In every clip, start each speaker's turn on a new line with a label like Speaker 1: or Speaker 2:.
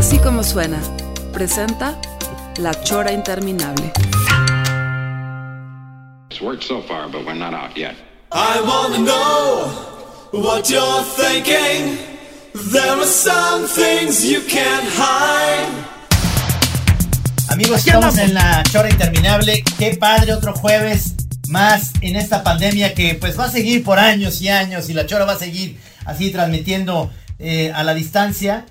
Speaker 1: Así como suena, presenta La Chora Interminable.
Speaker 2: It's worked so far, but we're not out yet.
Speaker 3: I wanna know what you're thinking. There are some things you can't hide.
Speaker 4: Amigos, estamos en la chora interminable. Qué padre, otro jueves más en esta pandemia que pues va a seguir por años y años y la chora va a seguir así transmitiendo eh, a la distancia.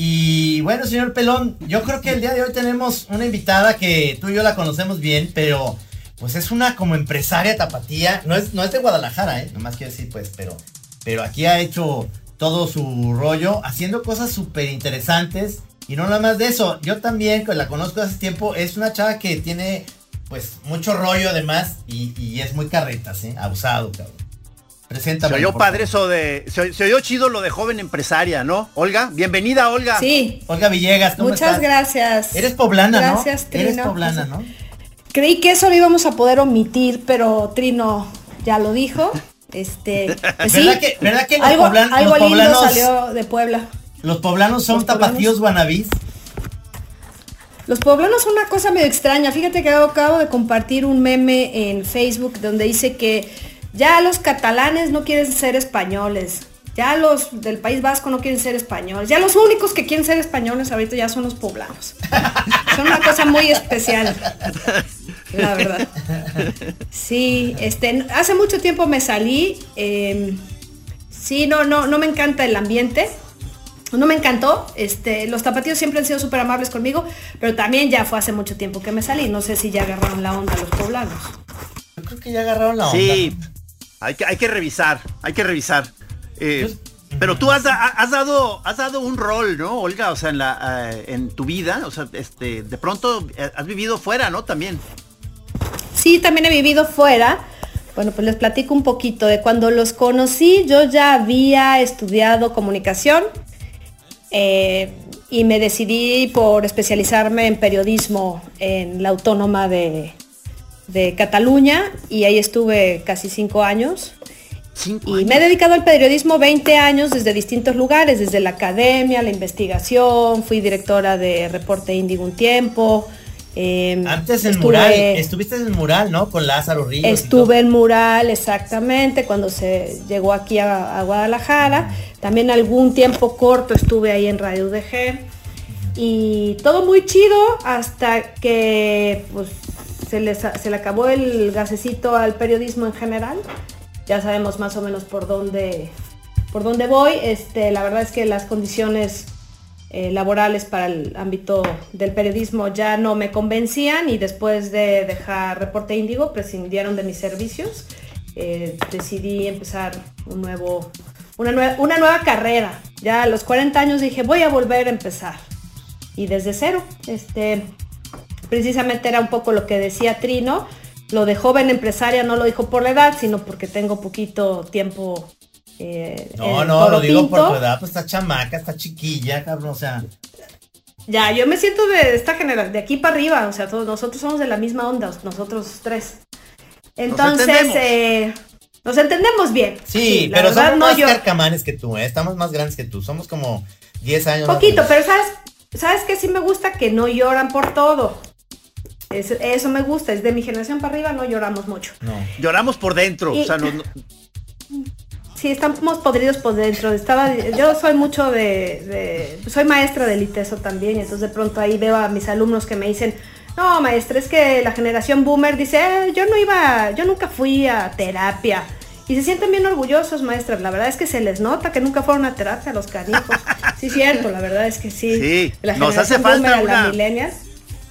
Speaker 4: Y bueno, señor Pelón, yo creo que el día de hoy tenemos una invitada que tú y yo la conocemos bien, pero pues es una como empresaria tapatía. No es, no es de Guadalajara, ¿eh? Nomás quiero decir pues, pero, pero aquí ha hecho todo su rollo, haciendo cosas súper interesantes. Y no nada más de eso, yo también, que la conozco hace tiempo, es una chava que tiene pues mucho rollo además y, y es muy carretas, ¿eh? Abusado, cabrón. Preséntame.
Speaker 5: Se oyó padre eso de. Se, se oyó chido lo de joven empresaria, ¿no? Olga, bienvenida, Olga.
Speaker 6: Sí,
Speaker 4: Olga Villegas, ¿cómo
Speaker 6: muchas
Speaker 4: estás?
Speaker 6: gracias.
Speaker 4: Eres poblana, ¿no?
Speaker 6: Gracias,
Speaker 4: Eres
Speaker 6: Trino.
Speaker 4: poblana, ¿no?
Speaker 6: Creí que eso lo íbamos a poder omitir, pero Trino ya lo dijo. Este, pues sí,
Speaker 4: ¿Verdad que- verdad que los
Speaker 6: algo,
Speaker 4: poblan-
Speaker 6: algo
Speaker 4: los
Speaker 6: lindo
Speaker 4: poblanos-
Speaker 6: salió de Puebla.
Speaker 4: Los poblanos son
Speaker 6: Los poblanos-
Speaker 4: tapatíos guanabís.
Speaker 6: Los poblanos son una cosa medio extraña. Fíjate que acabo de compartir un meme en Facebook donde dice que ya los catalanes no quieren ser españoles. Ya los del País Vasco no quieren ser españoles. Ya los únicos que quieren ser españoles ahorita ya son los poblanos. son una cosa muy especial. La verdad. Sí, este, hace mucho tiempo me salí. eh, sí, no, no, no me encanta el ambiente. No me encantó, este, los tapatíos siempre han sido súper amables conmigo, pero también ya fue hace mucho tiempo que me salí, no sé si ya agarraron la onda los poblanos.
Speaker 4: Yo creo que ya agarraron la onda.
Speaker 5: Sí, hay que, hay que revisar, hay que revisar. Eh, pero tú has, da- has dado has dado un rol, ¿no, Olga? O sea, en la eh, en tu vida, o sea, este, de pronto eh, has vivido fuera, ¿no? También.
Speaker 6: Sí, también he vivido fuera. Bueno, pues les platico un poquito de cuando los conocí, yo ya había estudiado comunicación eh, y me decidí por especializarme en periodismo en la Autónoma de, de Cataluña y ahí estuve casi cinco años.
Speaker 5: Cinco
Speaker 6: Y me he dedicado al periodismo 20 años desde distintos lugares, desde la academia, la investigación, fui directora de Reporte Índigo un tiempo. eh,
Speaker 4: Antes en
Speaker 6: estuve-
Speaker 4: mural, estuviste en mural, ¿no? Con Lázaro Ríos.
Speaker 6: Estuve en Mural exactamente cuando se llegó aquí a, a Guadalajara. También algún tiempo corto estuve ahí en Radio UDG. Y todo muy chido hasta que pues, se, les, se le acabó el gasecito al periodismo en general. Ya sabemos más o menos por dónde, por dónde voy. Este, la verdad es que las condiciones eh, laborales para el ámbito del periodismo ya no me convencían y después de dejar Reporte Índigo prescindieron de mis servicios. Eh, decidí empezar un nuevo, una, nue- una nueva carrera. Ya a los 40 años dije voy a volver a empezar. Y desde cero, este, precisamente era un poco lo que decía Trino. Lo de joven empresaria no lo dijo por la edad, sino porque tengo poquito tiempo. eh,
Speaker 4: No, no, lo digo por tu edad, pues está chamaca, está chiquilla, cabrón, o sea.
Speaker 6: Ya, yo me siento de esta generación, de aquí para arriba, o sea, todos nosotros somos de la misma onda, nosotros tres. Entonces,
Speaker 5: entendemos.
Speaker 6: eh, nos entendemos bien.
Speaker 4: Sí, pero
Speaker 6: verdad,
Speaker 4: somos
Speaker 6: no
Speaker 4: más
Speaker 6: yo-
Speaker 4: carcamanes que tú, ¿eh? Estamos más grandes que tú, somos como 10 años.
Speaker 6: Poquito, pero sabes, sabes que sí me gusta que no lloran por todo. Es- eso me gusta, es de mi generación para arriba, no lloramos mucho.
Speaker 4: No.
Speaker 5: Lloramos por dentro,
Speaker 6: Y-
Speaker 5: o sea, no- no-
Speaker 6: Sí, estamos podridos por dentro. Estaba, yo soy mucho de, de- soy maestra del ITESO también, y entonces de pronto ahí veo a mis alumnos que me dicen, no, maestra, es que la generación boomer dice, "Eh, yo no iba, yo nunca fui a terapia. Y se sienten bien orgullosos, maestras. La verdad es que se les nota que nunca fueron a terapia los canijos. Sí, cierto, la verdad es que sí.
Speaker 5: Sí,
Speaker 6: La
Speaker 5: nos hace
Speaker 6: generación
Speaker 5: falta
Speaker 6: boomer
Speaker 5: una-
Speaker 6: millennials.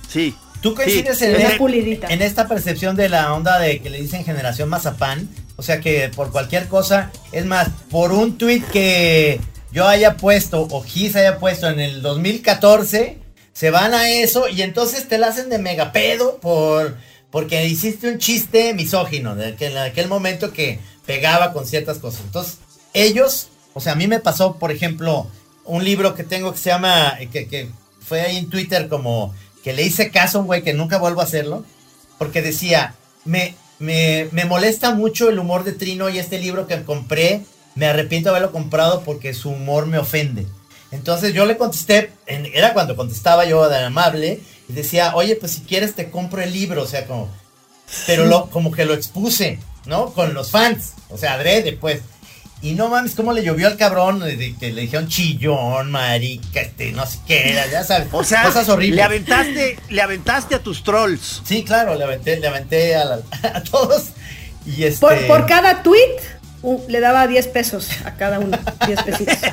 Speaker 5: sí.
Speaker 4: ¿Tú coincides
Speaker 5: Sí,
Speaker 4: en, esta percepción de la onda de que le dicen generación mazapán? O sea que por cualquier cosa, es más, por un tweet que yo haya puesto o Gis haya puesto en el 2014, se van a eso y entonces te la hacen de megapedo por porque hiciste un chiste misógino de que en aquel momento que pegaba con ciertas cosas. Entonces, ellos, o sea, a mí me pasó, por ejemplo, un libro que tengo que se llama, eh, que, que fue ahí en Twitter como que le hice caso un güey que nunca vuelvo a hacerlo, porque decía, me, me, me molesta mucho el humor de Trino y este libro que compré, me arrepiento de haberlo comprado porque su humor me ofende. Entonces yo le contesté, era cuando contestaba yo de amable, y decía, oye, pues si quieres te compro el libro, o sea, como, pero lo, como que lo expuse, ¿no? Con los fans, o sea, adrede, pues. Y no mames, cómo le llovió al cabrón, le, le dijeron chillón, marica, este, no sé qué era, ya sabes.
Speaker 5: O sea, cosas horribles. Le aventaste, le aventaste a tus trolls.
Speaker 4: Sí, claro, le aventé, le aventé a, todos. Y este...
Speaker 6: por, cada tweet le daba 10 pesos a cada uno, 10 pesitos.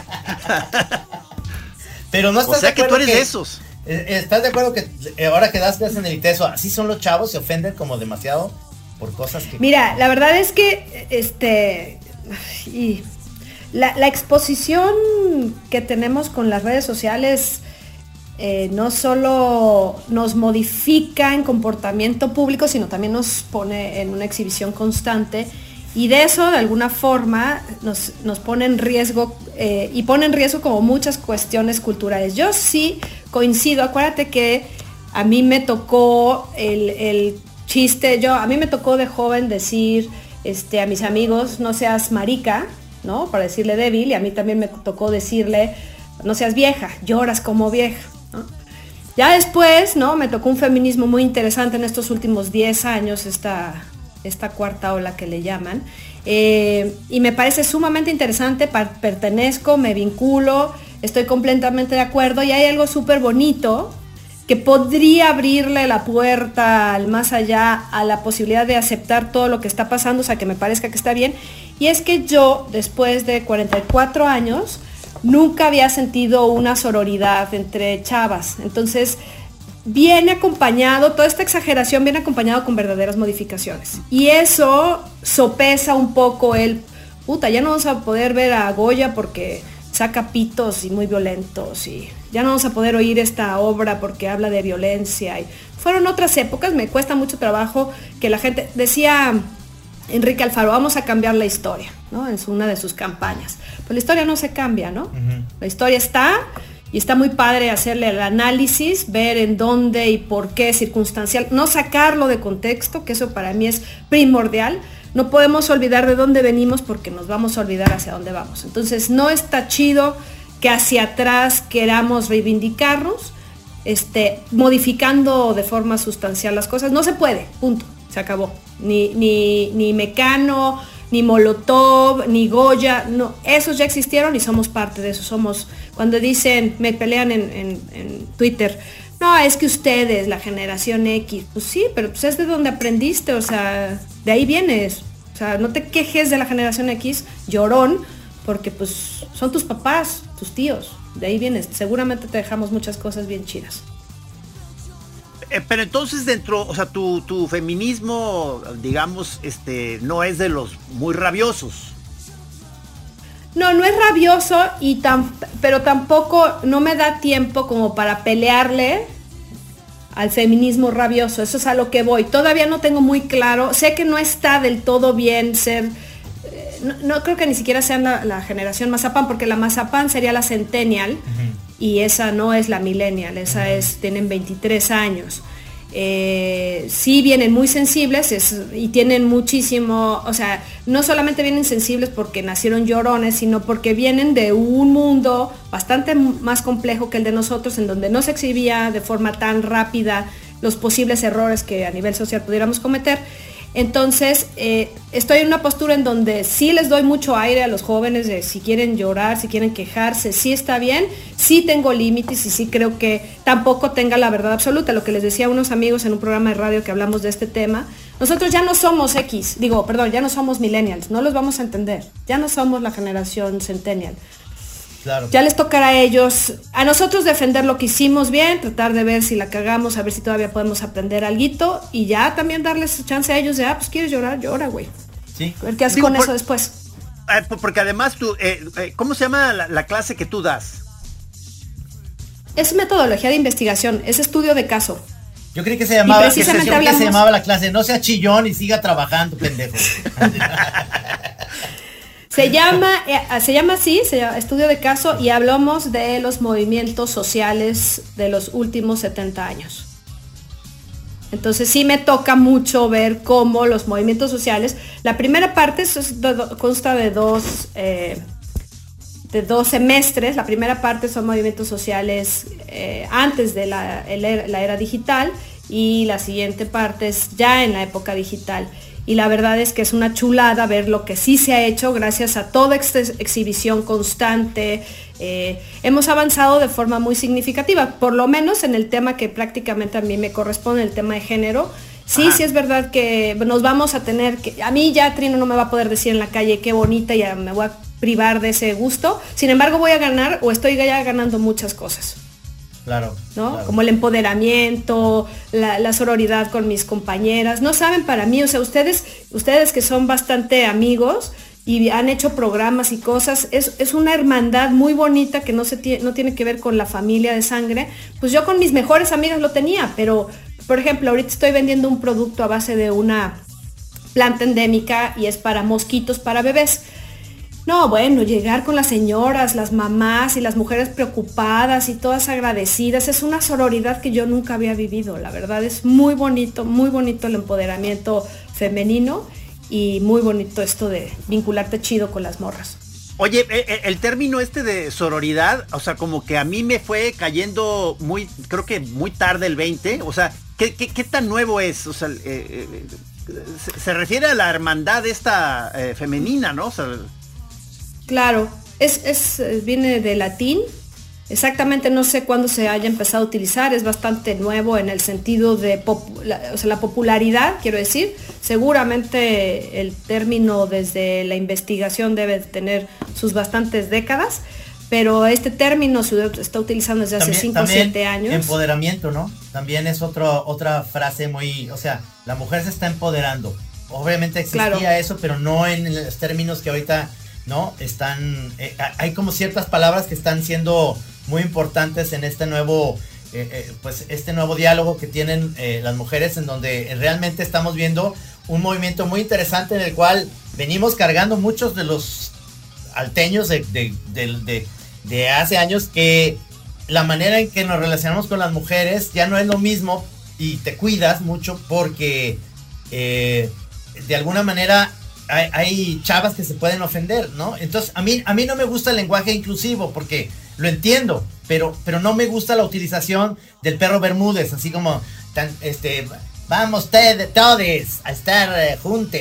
Speaker 4: Pero no estás
Speaker 5: o sea que tú eres de esos.
Speaker 4: Eh, eh, ¿Estás de acuerdo que eh, ahora que das en el ITESO, así son los chavos, se ofenden como demasiado por cosas que...
Speaker 6: Mira, la verdad es que este y la, exposición que tenemos con las redes sociales no solo nos modifica en comportamiento público, sino también nos pone en una exhibición constante y de eso, de alguna forma, nos, pone en riesgo eh, y pone en riesgo como muchas cuestiones culturales. Yo sí coincido, acuérdate que a mí me tocó el, chiste, yo, a mí me tocó de joven decir este, a mis amigos, no seas marica, ¿no? Para decirle débil, y a mí también me tocó decirle, no seas vieja, lloras como vieja. Ya después, ¿no? Me tocó un feminismo muy interesante en estos últimos 10 años, esta esta cuarta ola que le llaman. Eh, y me parece sumamente interesante, pertenezco, me vinculo, estoy completamente de acuerdo y hay algo súper bonito que podría abrirle la puerta al más allá a la posibilidad de aceptar todo lo que está pasando, o sea, que me parezca que está bien. Y es que yo, después de 44 años, nunca había sentido una sororidad entre chavas. Entonces, viene acompañado, toda esta exageración viene acompañado con verdaderas modificaciones. Y eso sopesa un poco el, puta, ya no vamos a poder ver a Goya porque saca pitos y muy violentos y ya no vamos a poder oír esta obra porque habla de violencia. Y fueron otras épocas, me cuesta mucho trabajo que la gente, decía Enrique Alfaro, vamos a cambiar la historia, ¿no? En una de sus campañas. Pues la historia no se cambia, ¿no? La historia está y está muy padre hacerle el análisis, ver en dónde y por qué circunstancial, no sacarlo de contexto, que eso para mí es primordial. No podemos olvidar de dónde venimos porque nos vamos a olvidar hacia dónde vamos. Entonces no está chido que hacia atrás queramos reivindicarnos, este, modificando de forma sustancial las cosas. No se puede, punto, se acabó. Ni, ni, ni Mecano, ni Molotov, ni Goya, no, esos ya existieron y somos parte de eso, somos, cuando dicen, me pelean en, Twitter, no, es que ustedes, la generación X, pues sí, pero pues es de donde aprendiste, o sea, de ahí vienes, o sea, no te quejes de la generación X, llorón, porque pues son tus papás, tus tíos, de ahí vienes, seguramente te dejamos muchas cosas bien chidas.
Speaker 5: Eh, pero entonces dentro, o sea, tu, feminismo, digamos, este, no es de los muy rabiosos.
Speaker 6: No, no es rabioso y tan, pero tampoco no me da tiempo como para pelearle al feminismo rabioso. Eso es a lo que voy. Todavía no tengo muy claro. Sé que no está del todo bien ser. No, creo que ni siquiera sea la, generación Mazapán, porque la Mazapán sería la Centennial y esa no es la millennial, esa es, tienen 23 años. Eh, sí vienen muy sensibles y tienen muchísimo, o sea, no solamente vienen sensibles porque nacieron llorones, sino porque vienen de un mundo bastante más complejo que el de nosotros, en donde no se exhibía de forma tan rápida los posibles errores que a nivel social pudiéramos cometer. Entonces, eh, estoy en una postura en donde sí les doy mucho aire a los jóvenes de si quieren llorar, si quieren quejarse, sí está bien, sí tengo límites y sí creo que tampoco tenga la verdad absoluta. Lo que les decía a unos amigos en un programa de radio que hablamos de este tema, nosotros ya no somos X, digo, perdón, ya no somos millennials, no los vamos a entender, ya no somos la generación centennial. Ya les tocará a ellos, a nosotros defender lo que hicimos bien, tratar de ver si la cagamos, a ver si todavía podemos aprender algo y ya también darles chance a ellos de, ah, pues quieres llorar, llora, güey. Sí. A ver qué haces con eso después.
Speaker 5: Eh, porque además tú, eh, eh, ¿cómo se llama la, clase que tú das?
Speaker 6: Es metodología de investigación, es estudio de caso.
Speaker 4: Yo creí que se llamaba, que se, llamaba la clase, no sea chillón y siga trabajando, pendejo.
Speaker 6: Se llama, eh, se llama así, se llama estudio de caso y hablamos de los movimientos sociales de los últimos 70 años. Entonces sí me toca mucho ver cómo los movimientos sociales, la primera parte consta de dos, eh, de dos semestres. La primera parte son movimientos sociales eh, antes de la, la era digital y la siguiente parte es ya en la época digital y la verdad es que es una chulada ver lo que sí se ha hecho gracias a toda esta exhibición constante. Eh, hemos avanzado de forma muy significativa, por lo menos en el tema que prácticamente a mí me corresponde, el tema de género. Sí, sí es verdad que nos vamos a tener que, a mí ya Trino no me va a poder decir en la calle qué bonita, ya me voy a privar de ese gusto. Sin embargo, voy a ganar o estoy ya ganando muchas cosas.
Speaker 4: Claro,
Speaker 6: ¿no? Como el empoderamiento, la, sororidad con mis compañeras. No saben para mí, o sea, ustedes, ustedes que son bastante amigos y han hecho programas y cosas, es, una hermandad muy bonita que no, se no tiene que ver con la familia de sangre. Pues yo con mis mejores amigas lo tenía, pero por ejemplo, ahorita estoy vendiendo un producto a base de una planta endémica y es para mosquitos para bebés. No, bueno, llegar con las señoras, las mamás y las mujeres preocupadas y todas agradecidas, es una sororidad que yo nunca había vivido. La verdad es muy bonito, muy bonito el empoderamiento femenino y muy bonito esto de vincularte chido con las morras.
Speaker 5: Oye, eh, eh, el término este de sororidad, o sea, como que a mí me fue cayendo muy, creo que muy tarde el 20, o sea, ¿qué, tan nuevo es? O sea, eh, se, refiere a la hermandad esta femenina, ¿no?
Speaker 6: Claro, es, viene de latín. Exactamente no sé cuándo se haya empezado a utilizar, es bastante nuevo en el sentido de la, popularidad, quiero decir. Seguramente el término desde la investigación debe tener sus bastantes décadas, pero este término se está utilizando desde hace 5 o 7 años.
Speaker 4: Empoderamiento, ¿no? También es otro, otra frase muy, o sea, la mujer se está empoderando. Obviamente existía eso, pero no en los términos que ahorita ¿no? Están, eh, hay como ciertas palabras que están siendo muy importantes en este nuevo, eh, eh, pues este nuevo diálogo que tienen las mujeres en donde realmente estamos viendo un movimiento muy interesante en el cual venimos cargando muchos de los alteños de, de, hace años que la manera en que nos relacionamos con las mujeres ya no es lo mismo y te cuidas mucho porque de alguna manera hay, chavas que se pueden ofender, ¿no? Entonces, a mí, a mí no me gusta el lenguaje inclusivo porque lo entiendo, pero, pero no me gusta la utilización del perro Bermúdez, así como, tan, este, vamos todos a estar eh, juntos.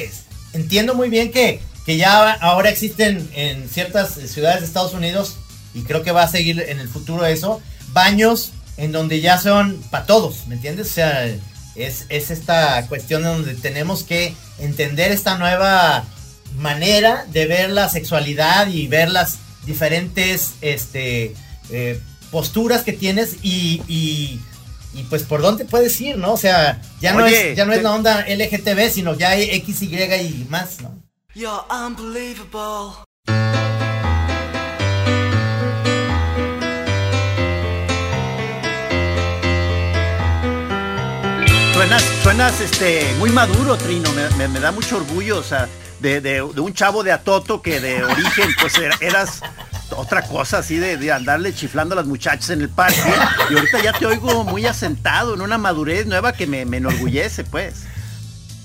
Speaker 4: Entiendo muy bien que, que ya ahora existen en ciertas ciudades de Estados Unidos, y creo que va a seguir en el futuro eso, baños en donde ya son para todos, ¿me entiendes? O sea, es, esta cuestión donde tenemos que entender esta nueva manera de ver la sexualidad y ver las diferentes este, eh, posturas que tienes y, y, pues por dónde puedes ir, ¿no? O sea, ya no, es, ya no es la onda LGTB, sino ya hay X, Y y más, ¿no? unbelievable.
Speaker 5: Suenas, este, muy maduro, Trino. Me, da mucho orgullo, o sea, de, un chavo de Atoto que de origen, pues eras otra cosa así de, andarle chiflando a las muchachas en el parque. Y ahorita ya te oigo muy asentado en una madurez nueva que me, enorgullece, pues.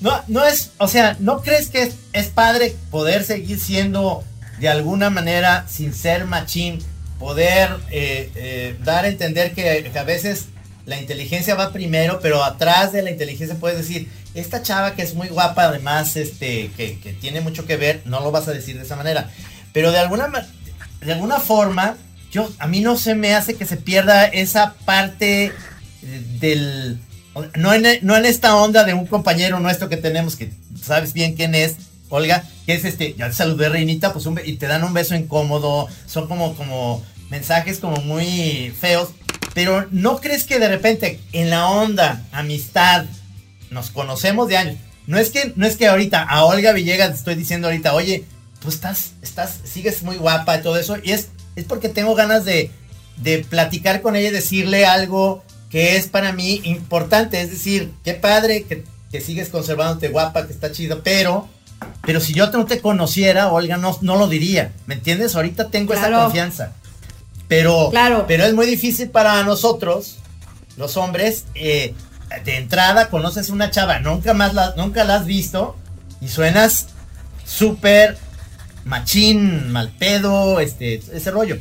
Speaker 4: No, no es, o sea, ¿no crees que es, padre poder seguir siendo de alguna manera, sin ser machín, poder eh, eh, dar a entender que a veces la inteligencia va primero, pero atrás de la inteligencia puedes decir, esta chava que es muy guapa, además, este, que, tiene mucho que ver, no lo vas a decir de esa manera. Pero de alguna, de alguna forma, yo, a mí no se me hace que se pierda esa parte del... No en, no en esta onda de un compañero nuestro que tenemos, que sabes bien quién es, Olga, que es este, ya te saludé Reinita, pues y te dan un beso incómodo, son como, como mensajes como muy feos, pero ¿no crees que de repente en la onda, amistad, nos conocemos de años? No es que, no es que ahorita a Olga Villegas estoy diciendo ahorita, oye, tú estás, estás, sigues muy guapa y todo eso. Y es, es porque tengo ganas de, de platicar con ella y decirle algo que es para mí importante. Es decir, qué padre que, que sigues conservándote guapa, que está chido, pero, pero si yo no te conociera, Olga, no, no lo diría. ¿Me entiendes? Ahorita tengo esa confianza. Pero, claro. pero es muy difícil para nosotros, los hombres, eh, de entrada conoces una chava, nunca más la, nunca la has visto y suenas súper machín, mal pedo, este, ese rollo.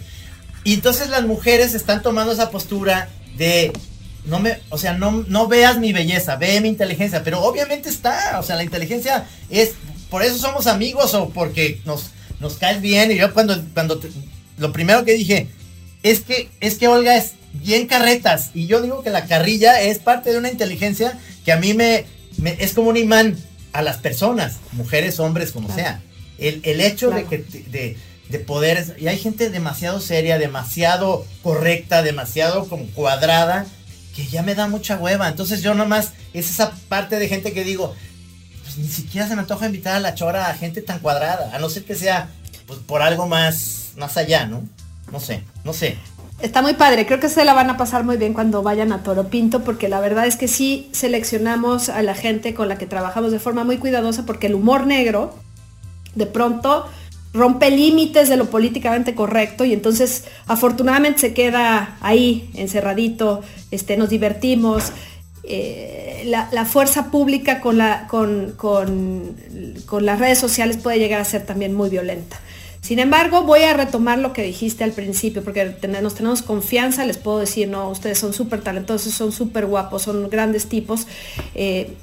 Speaker 4: Y entonces las mujeres están tomando esa postura de no me, o sea, no, no veas mi belleza, ve mi inteligencia, pero obviamente está, o sea, la inteligencia es, por eso somos amigos o porque nos, nos caes bien. Y yo cuando, cuando lo primero que dije, es que, es que Olga es bien carretas. Y yo digo que la carrilla es parte de una inteligencia que a mí me, es como un imán a las personas, mujeres, hombres, como sea. El, el hecho de que de, de poder, y hay gente demasiado seria, demasiado correcta, demasiado como cuadrada, que ya me da mucha hueva. Entonces yo nomás, es esa parte de gente que digo, pues ni siquiera se me antoja invitar a la chora a gente tan cuadrada, a no ser que sea pues, por algo más, más allá, ¿no? No sé, no sé.
Speaker 6: Está muy padre, creo que se la van a pasar muy bien cuando vayan a Toro Pinto, porque la verdad es que sí seleccionamos a la gente con la que trabajamos de forma muy cuidadosa, porque el humor negro, de pronto, rompe límites de lo políticamente correcto y entonces afortunadamente se queda ahí encerradito, este, nos divertimos. Eh, la, fuerza pública con, la, con, con, con las redes sociales puede llegar a ser también muy violenta. Sin embargo, voy a retomar lo que dijiste al principio, porque nos tenemos confianza, les puedo decir, no, ustedes son súper talentosos, son súper guapos, son grandes tipos. Eh,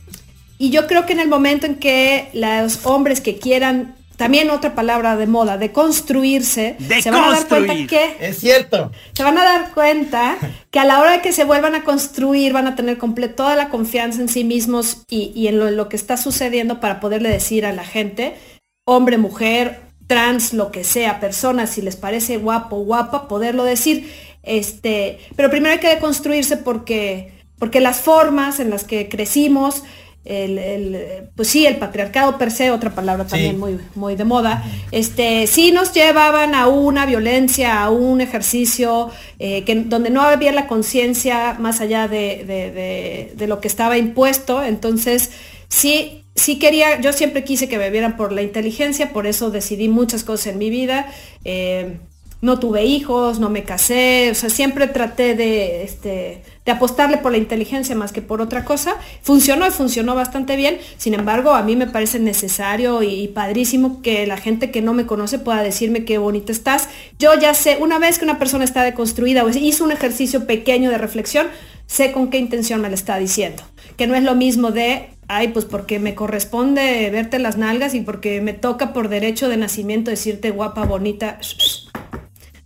Speaker 6: y yo creo que en el momento en que los hombres que quieran también otra palabra de moda, de construirse,
Speaker 5: se van a dar cuenta
Speaker 4: que... Es cierto.
Speaker 6: Se van a dar cuenta que a la hora de que se vuelvan a construir van a tener toda la confianza en sí mismos y, en, lo, que está sucediendo para poderle decir a la gente, hombre, mujer, trans, lo que sea, persona, si les parece guapo, guapa, poderlo decir. Este, pero primero hay que deconstruirse porque, porque las formas en las que crecimos, el, pues sí, el patriarcado per se, otra palabra también muy, muy de moda, este, sí nos llevaban a una violencia, a un ejercicio eh, que, donde no había la conciencia más allá de, lo que estaba impuesto. Entonces, sí, sí quería, yo siempre quise que me vieran por la inteligencia, por eso decidí muchas cosas en mi vida. Eh, no tuve hijos, no me casé, o sea, siempre traté de, este, de apostarle por la inteligencia más que por otra cosa. Funcionó y funcionó bastante bien. Sin embargo, a mí me parece necesario y, padrísimo que la gente que no me conoce pueda decirme qué bonita estás. Yo ya sé, una vez que una persona está deconstruida o hizo un ejercicio pequeño de reflexión, sé con qué intención me lo está diciendo. Que no es lo mismo de, ay, pues porque me corresponde verte las nalgas y porque me toca por derecho de nacimiento decirte guapa, bonita.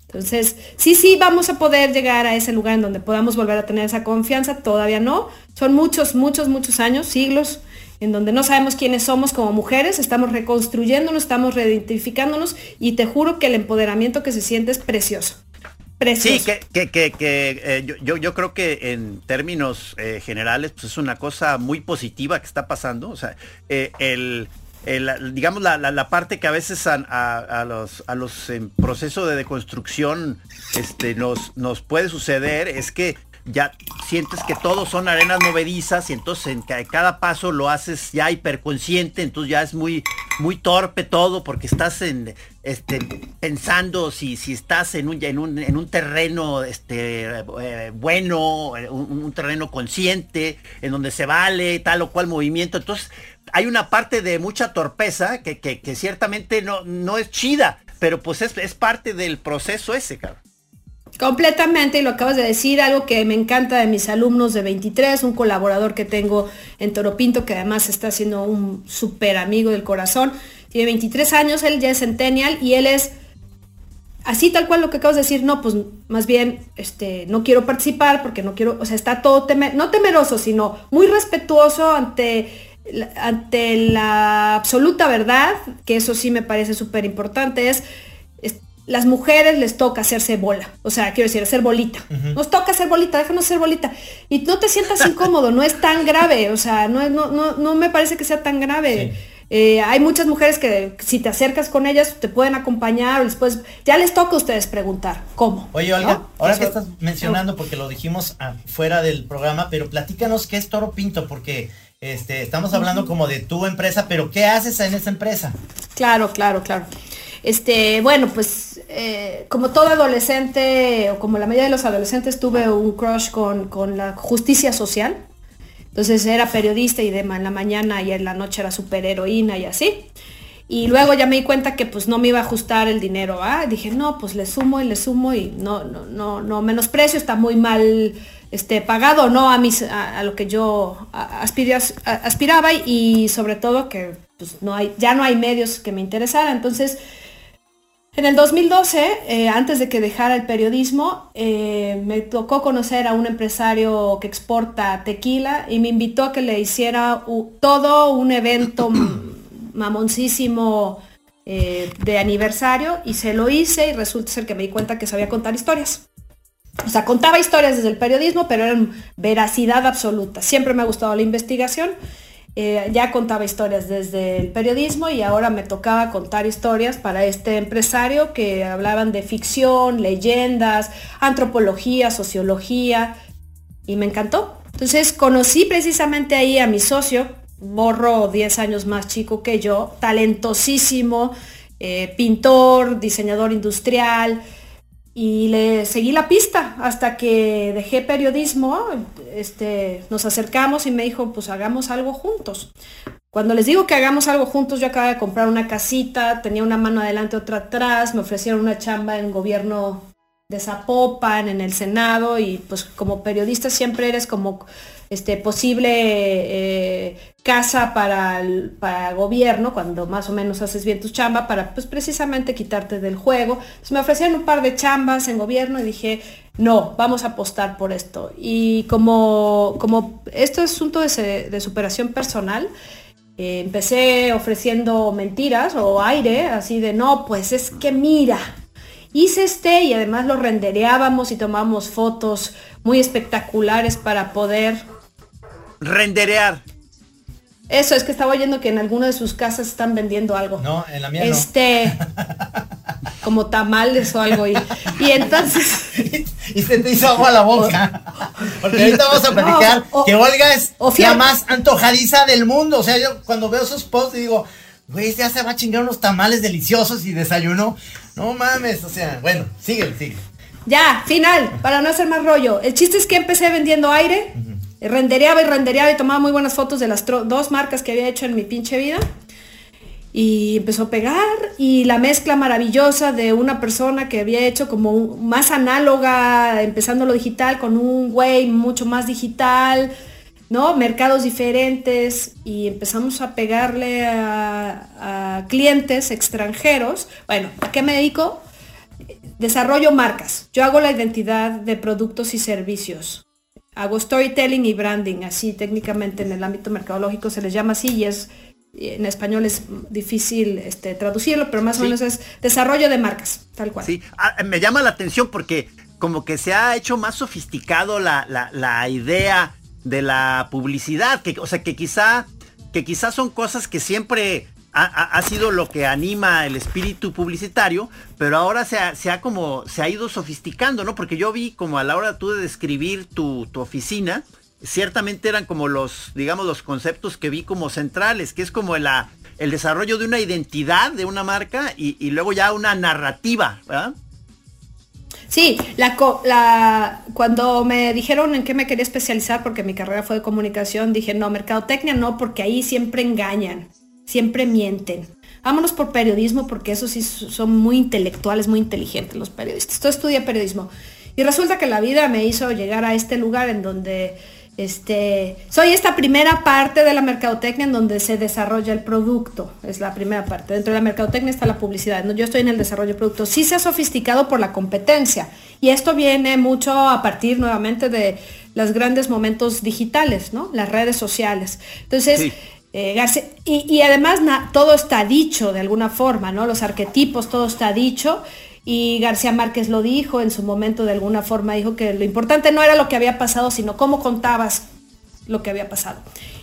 Speaker 6: Entonces, sí, sí, vamos a poder llegar a ese lugar en donde podamos volver a tener esa confianza, todavía no. Son muchos, muchos, muchos años, siglos, en donde no sabemos quiénes somos como mujeres, estamos reconstruyéndonos, estamos reidentificándonos y te juro que el empoderamiento que se siente es precioso.
Speaker 5: Sí, que, que, que, eh, yo, yo, creo que en términos eh, generales pues es una cosa muy positiva que está pasando. O sea, eh, el, digamos, la, parte que a veces a, los, a los en proceso de deconstrucción este, nos, nos puede suceder es que ya sientes que todos son arenas movedizas y entonces en cada paso lo haces ya hiperconsciente, entonces ya es muy, muy torpe todo porque estás este, pensando si, si estás en un, en un, en un terreno este, eh, bueno, un, un, terreno consciente, en donde se vale tal o cual movimiento. Entonces hay una parte de mucha torpeza que, que, ciertamente no, no es chida, pero pues es, es parte del proceso ese, cabrón.
Speaker 6: Completamente, y lo acabas de decir, algo que me encanta de mis alumnos de 23, un colaborador que tengo en Toropinto, que además está siendo un súper amigo del corazón, tiene 23 años, él ya es centennial y él es así tal cual lo que acabas de decir, no, pues más bien, este, no quiero participar porque no quiero, o sea, está todo, no temeroso, sino muy respetuoso ante ante la absoluta verdad, que eso sí me parece súper importante, es, las mujeres les toca hacerse bola, o sea, quiero decir, hacer bolita. Nos toca hacer bolita, déjanos hacer bolita. Y no te sientas incómodo, no es tan grave, o sea, no, no, no, no me parece que sea tan grave. Eh, hay muchas mujeres que si te acercas con ellas te pueden acompañar, después ya les toca a ustedes preguntar cómo.
Speaker 4: Oye, Olga, ahora que estás mencionando, porque lo dijimos fuera del programa, pero platícanos qué es Toro Pinto, porque este, estamos hablando como de tu empresa, pero ¿qué haces en esa empresa?
Speaker 6: Claro, claro, claro. Este, bueno, pues eh, como todo adolescente, o como la mayoría de los adolescentes, tuve un crush con, la justicia social. Entonces era periodista y de en la mañana y en la noche era superheroína y así. y luego ya me di cuenta que pues no me iba a ajustar el dinero, ¿ah? Dije, no, pues le sumo y le sumo y no, no, no, no menosprecio, está muy mal este, pagado, no a, mis, a, lo que yo aspiraba y sobre todo que pues, no hay, ya no hay medios que me interesaran. Entonces, en el 2012, eh, antes de que dejara el periodismo, eh, me tocó conocer a un empresario que exporta tequila y me invitó a que le hiciera todo un evento mamoncísimo eh, de aniversario y se lo hice y resulta ser que me di cuenta que sabía contar historias. O sea, contaba historias desde el periodismo, pero eran veracidad absoluta. Siempre me ha gustado la investigación. Eh, ya contaba historias desde el periodismo y ahora me tocaba contar historias para este empresario que hablaban de ficción, leyendas, antropología, sociología y me encantó. Entonces conocí precisamente ahí a mi socio, morro 10 años más chico que yo, talentosísimo, eh, pintor, diseñador industrial, y le seguí la pista hasta que dejé periodismo, este, nos acercamos y me dijo, pues hagamos algo juntos. Cuando les digo que hagamos algo juntos, yo acabo de comprar una casita, tenía una mano adelante, otra atrás, me ofrecieron una chamba en gobierno de Zapopan, en el Senado, y pues como periodista siempre eres como este, posible eh, casa para el para gobierno, cuando más o menos haces bien tu chamba, para pues precisamente quitarte del juego. me ofrecieron un par de chambas en gobierno y dije, no, vamos a apostar por esto. Y como, como esto es asunto de, de superación personal, eh, empecé ofreciendo mentiras o aire, así de, no, pues es que mira, hice este y además lo rendereábamos y tomamos fotos muy espectaculares para poder
Speaker 5: renderear.
Speaker 6: Eso, es que estaba oyendo que en alguna de sus casas están vendiendo algo.
Speaker 4: No, en la mía
Speaker 6: Este, como tamales o algo. Y, y entonces...
Speaker 4: y se te hizo agua la boca. Porque ahorita vamos a platicar que Olga es la más antojadiza del mundo. O sea, yo cuando veo sus posts digo, güey, ya se va a chingar unos tamales deliciosos y desayuno. No mames, o sea, bueno, sigue, sigue.
Speaker 6: Ya, final, para no hacer más rollo. El chiste es que empecé vendiendo aire rendereaba y rendereaba y tomaba muy buenas fotos de las dos marcas que había hecho en mi pinche vida. Y empezó a pegar y la mezcla maravillosa de una persona que había hecho como más análoga, empezando lo digital, con un güey mucho más digital, ¿no? Mercados diferentes y empezamos a pegarle a, a clientes extranjeros. Bueno, ¿a qué me dedico? Desarrollo marcas. Yo hago la identidad de productos y servicios hago storytelling y branding, así técnicamente en el ámbito mercadológico se les llama así y es en español es difícil este, traducirlo, pero más o menos es desarrollo de marcas, tal cual.
Speaker 5: Sí, ah, me llama la atención porque como que se ha hecho más sofisticado la, la, idea de la publicidad, que, o sea, que quizá, que quizá son cosas que siempre ha, sido lo que anima el espíritu publicitario, pero ahora se ha, como, se ha ido sofisticando, ¿no? Porque yo vi como a la hora tú de describir tu, oficina, ciertamente eran como los, digamos, los conceptos que vi como centrales, que es como la, el desarrollo de una identidad de una marca y, luego ya una narrativa, ¿verdad?
Speaker 6: Sí, la, la, cuando me dijeron en qué me quería especializar, porque mi carrera fue de comunicación, dije, no, mercadotecnia no, porque ahí siempre engañan siempre mienten. Vámonos por periodismo porque esos sí son muy intelectuales, muy inteligentes los periodistas. Yo estudié periodismo y resulta que la vida me hizo llegar a este lugar en donde este, soy esta primera parte de la mercadotecnia en donde se desarrolla el producto. Es la primera parte. Dentro de la mercadotecnia está la publicidad. Yo estoy en el desarrollo del producto. Sí se ha sofisticado por la competencia. Y esto viene mucho a partir nuevamente de los grandes momentos digitales, ¿no? Las redes sociales. Entonces, eh, y, además todo está dicho de alguna forma, ¿no? Los arquetipos, todo está dicho. Y García Márquez lo dijo en su momento, de alguna forma, dijo que lo importante no era lo que había pasado, sino cómo contabas lo que había pasado.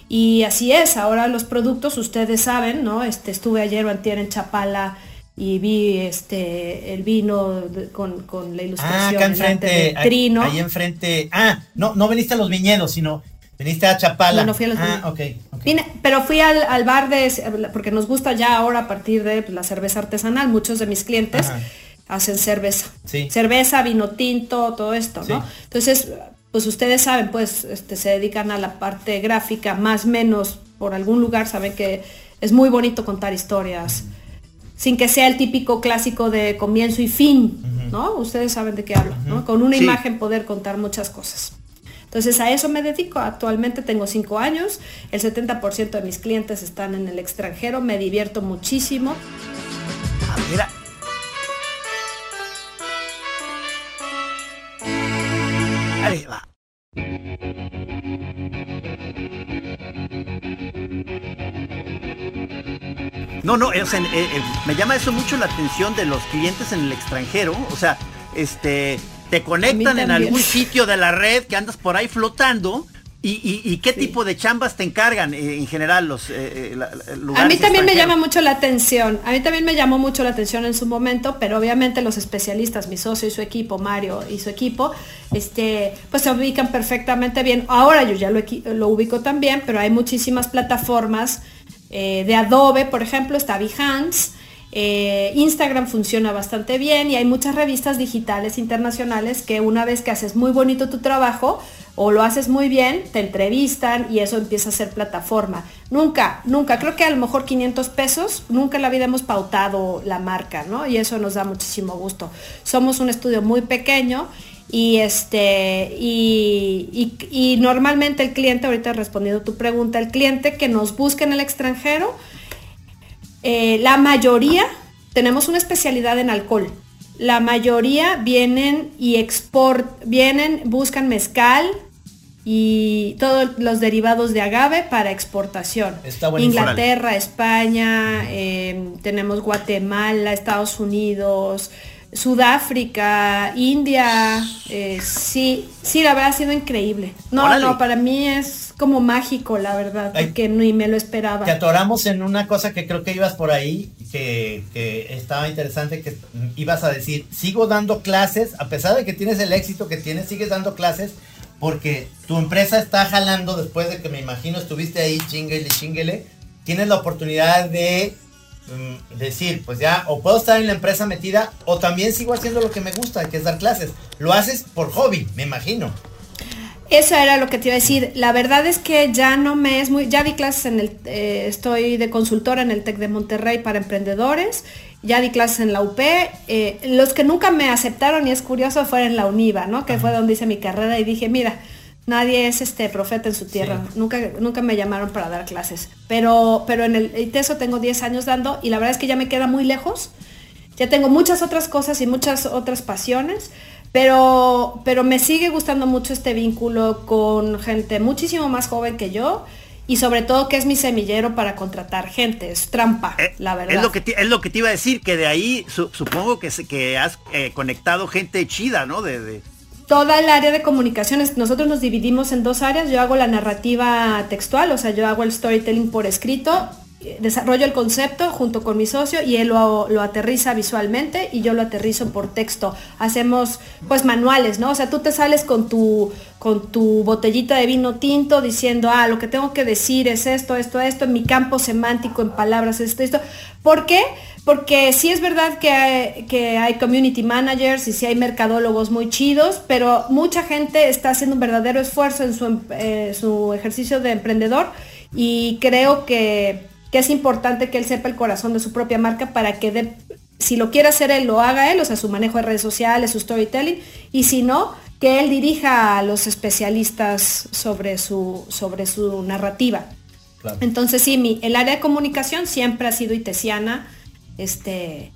Speaker 6: Y así es, ahora los productos, ustedes saben, ¿no? Este, estuve ayer o antier en Chapala y vi este el vino con, la ah, ilustración
Speaker 4: ah, enfrente,
Speaker 6: trino.
Speaker 4: Ahí, enfrente. Ah, no, no veniste a los viñedos, sino Viniste a Chapala.
Speaker 6: No, no fui a los
Speaker 4: ah, ok.
Speaker 6: pero fui al, bar de, porque nos gusta ya ahora a partir de la cerveza artesanal, muchos de mis clientes hacen cerveza.
Speaker 4: Sí.
Speaker 6: Cerveza, vino tinto, todo esto, ¿no? Entonces, pues ustedes saben, pues este, se dedican a la parte gráfica, más o menos por algún lugar saben que es muy bonito contar historias sin que sea el típico clásico de comienzo y fin, ¿no? Ustedes saben de qué hablo, ¿no? Con una imagen poder contar muchas cosas. Entonces a eso me dedico. Actualmente tengo cinco años, el 70% de mis clientes están en el extranjero, me divierto muchísimo.
Speaker 5: mira. Ahí va. No, no, o sea, me llama eso mucho la atención de los clientes en el extranjero. O sea, este, te conectan en algún sitio de la red que andas por ahí flotando. ¿Y, qué tipo de chambas te encargan eh, en general los lugares
Speaker 6: A mí también me llama mucho la atención. A mí también me llamó mucho la atención en su momento, pero obviamente los especialistas, mi socio y su equipo, Mario y su equipo, este, pues se ubican perfectamente bien. Ahora yo ya lo, lo ubico también, pero hay muchísimas plataformas eh, de Adobe, por ejemplo, está Behance. Eh, Instagram funciona bastante bien y hay muchas revistas digitales internacionales que una vez que haces muy bonito tu trabajo o lo haces muy bien, te entrevistan y eso empieza a ser plataforma. Nunca, nunca, creo que a lo mejor 500 pesos, nunca en la vida hemos pautado la marca, ¿no? Y eso nos da muchísimo gusto. Somos un estudio muy pequeño y este y, normalmente el cliente, ahorita he respondido tu pregunta, el cliente que nos busca en el extranjero, eh, la mayoría tenemos una especialidad en alcohol. La mayoría vienen y export, vienen, buscan mezcal y todos los derivados de agave para exportación. Inglaterra, España, eh, tenemos Guatemala, Estados Unidos, Sudáfrica, India, eh, sí, sí, la verdad ha sido increíble. No, no, para mí es como mágico, la verdad, porque ni me lo esperaba.
Speaker 4: Te atoramos en una cosa que creo que ibas por ahí, que, que estaba interesante, que ibas a decir, sigo dando clases, a pesar de que tienes el éxito que tienes, sigues dando clases, porque tu empresa está jalando después de que me imagino estuviste ahí chinguele, chinguele, tienes la oportunidad de Mm, decir, pues ya, o puedo estar en la empresa metida, o también sigo haciendo lo que me gusta, que es dar clases. Lo haces por hobby, me imagino.
Speaker 6: Eso era lo que te iba a decir. La verdad es que ya no me es muy, ya di clases en el, eh, estoy de consultora en el TEC de Monterrey para emprendedores, ya di clases en la UP. Eh, los que nunca me aceptaron, y es curioso, fueron en la UNIVA, ¿no? Que fue donde hice mi carrera y dije, mira, Nadie es este profeta en su tierra. Nunca, nunca me llamaron para dar clases. Pero, pero en el ITESO tengo 10 años dando y la verdad es que ya me queda muy lejos. Ya tengo muchas otras cosas y muchas otras pasiones. Pero, pero me sigue gustando mucho este vínculo con gente muchísimo más joven que yo y sobre todo que es mi semillero para contratar gente, es trampa, eh, la verdad.
Speaker 5: Es lo que te, es lo que te iba a decir, que de ahí supongo que, que has eh, conectado gente chida, ¿no? de,
Speaker 6: toda el área de comunicaciones, nosotros nos dividimos en dos áreas. Yo hago la narrativa textual, o sea, yo hago el storytelling por escrito, desarrollo el concepto junto con mi socio y él lo, lo, aterriza visualmente y yo lo aterrizo por texto. Hacemos pues manuales, ¿no? O sea, tú te sales con tu, con tu botellita de vino tinto diciendo, ah, lo que tengo que decir es esto, esto, esto, en mi campo semántico, en palabras, esto, esto. ¿Por qué? Porque sí es verdad que hay, que hay community managers y sí hay mercadólogos muy chidos, pero mucha gente está haciendo un verdadero esfuerzo en su, eh, su ejercicio de emprendedor y creo que, que, es importante que él sepa el corazón de su propia marca para que de, si lo quiere hacer él, lo haga él, o sea, su manejo de redes sociales, su storytelling, y si no, que él dirija a los especialistas sobre su, sobre su narrativa. Entonces sí, mi, el área de comunicación siempre ha sido itesiana este,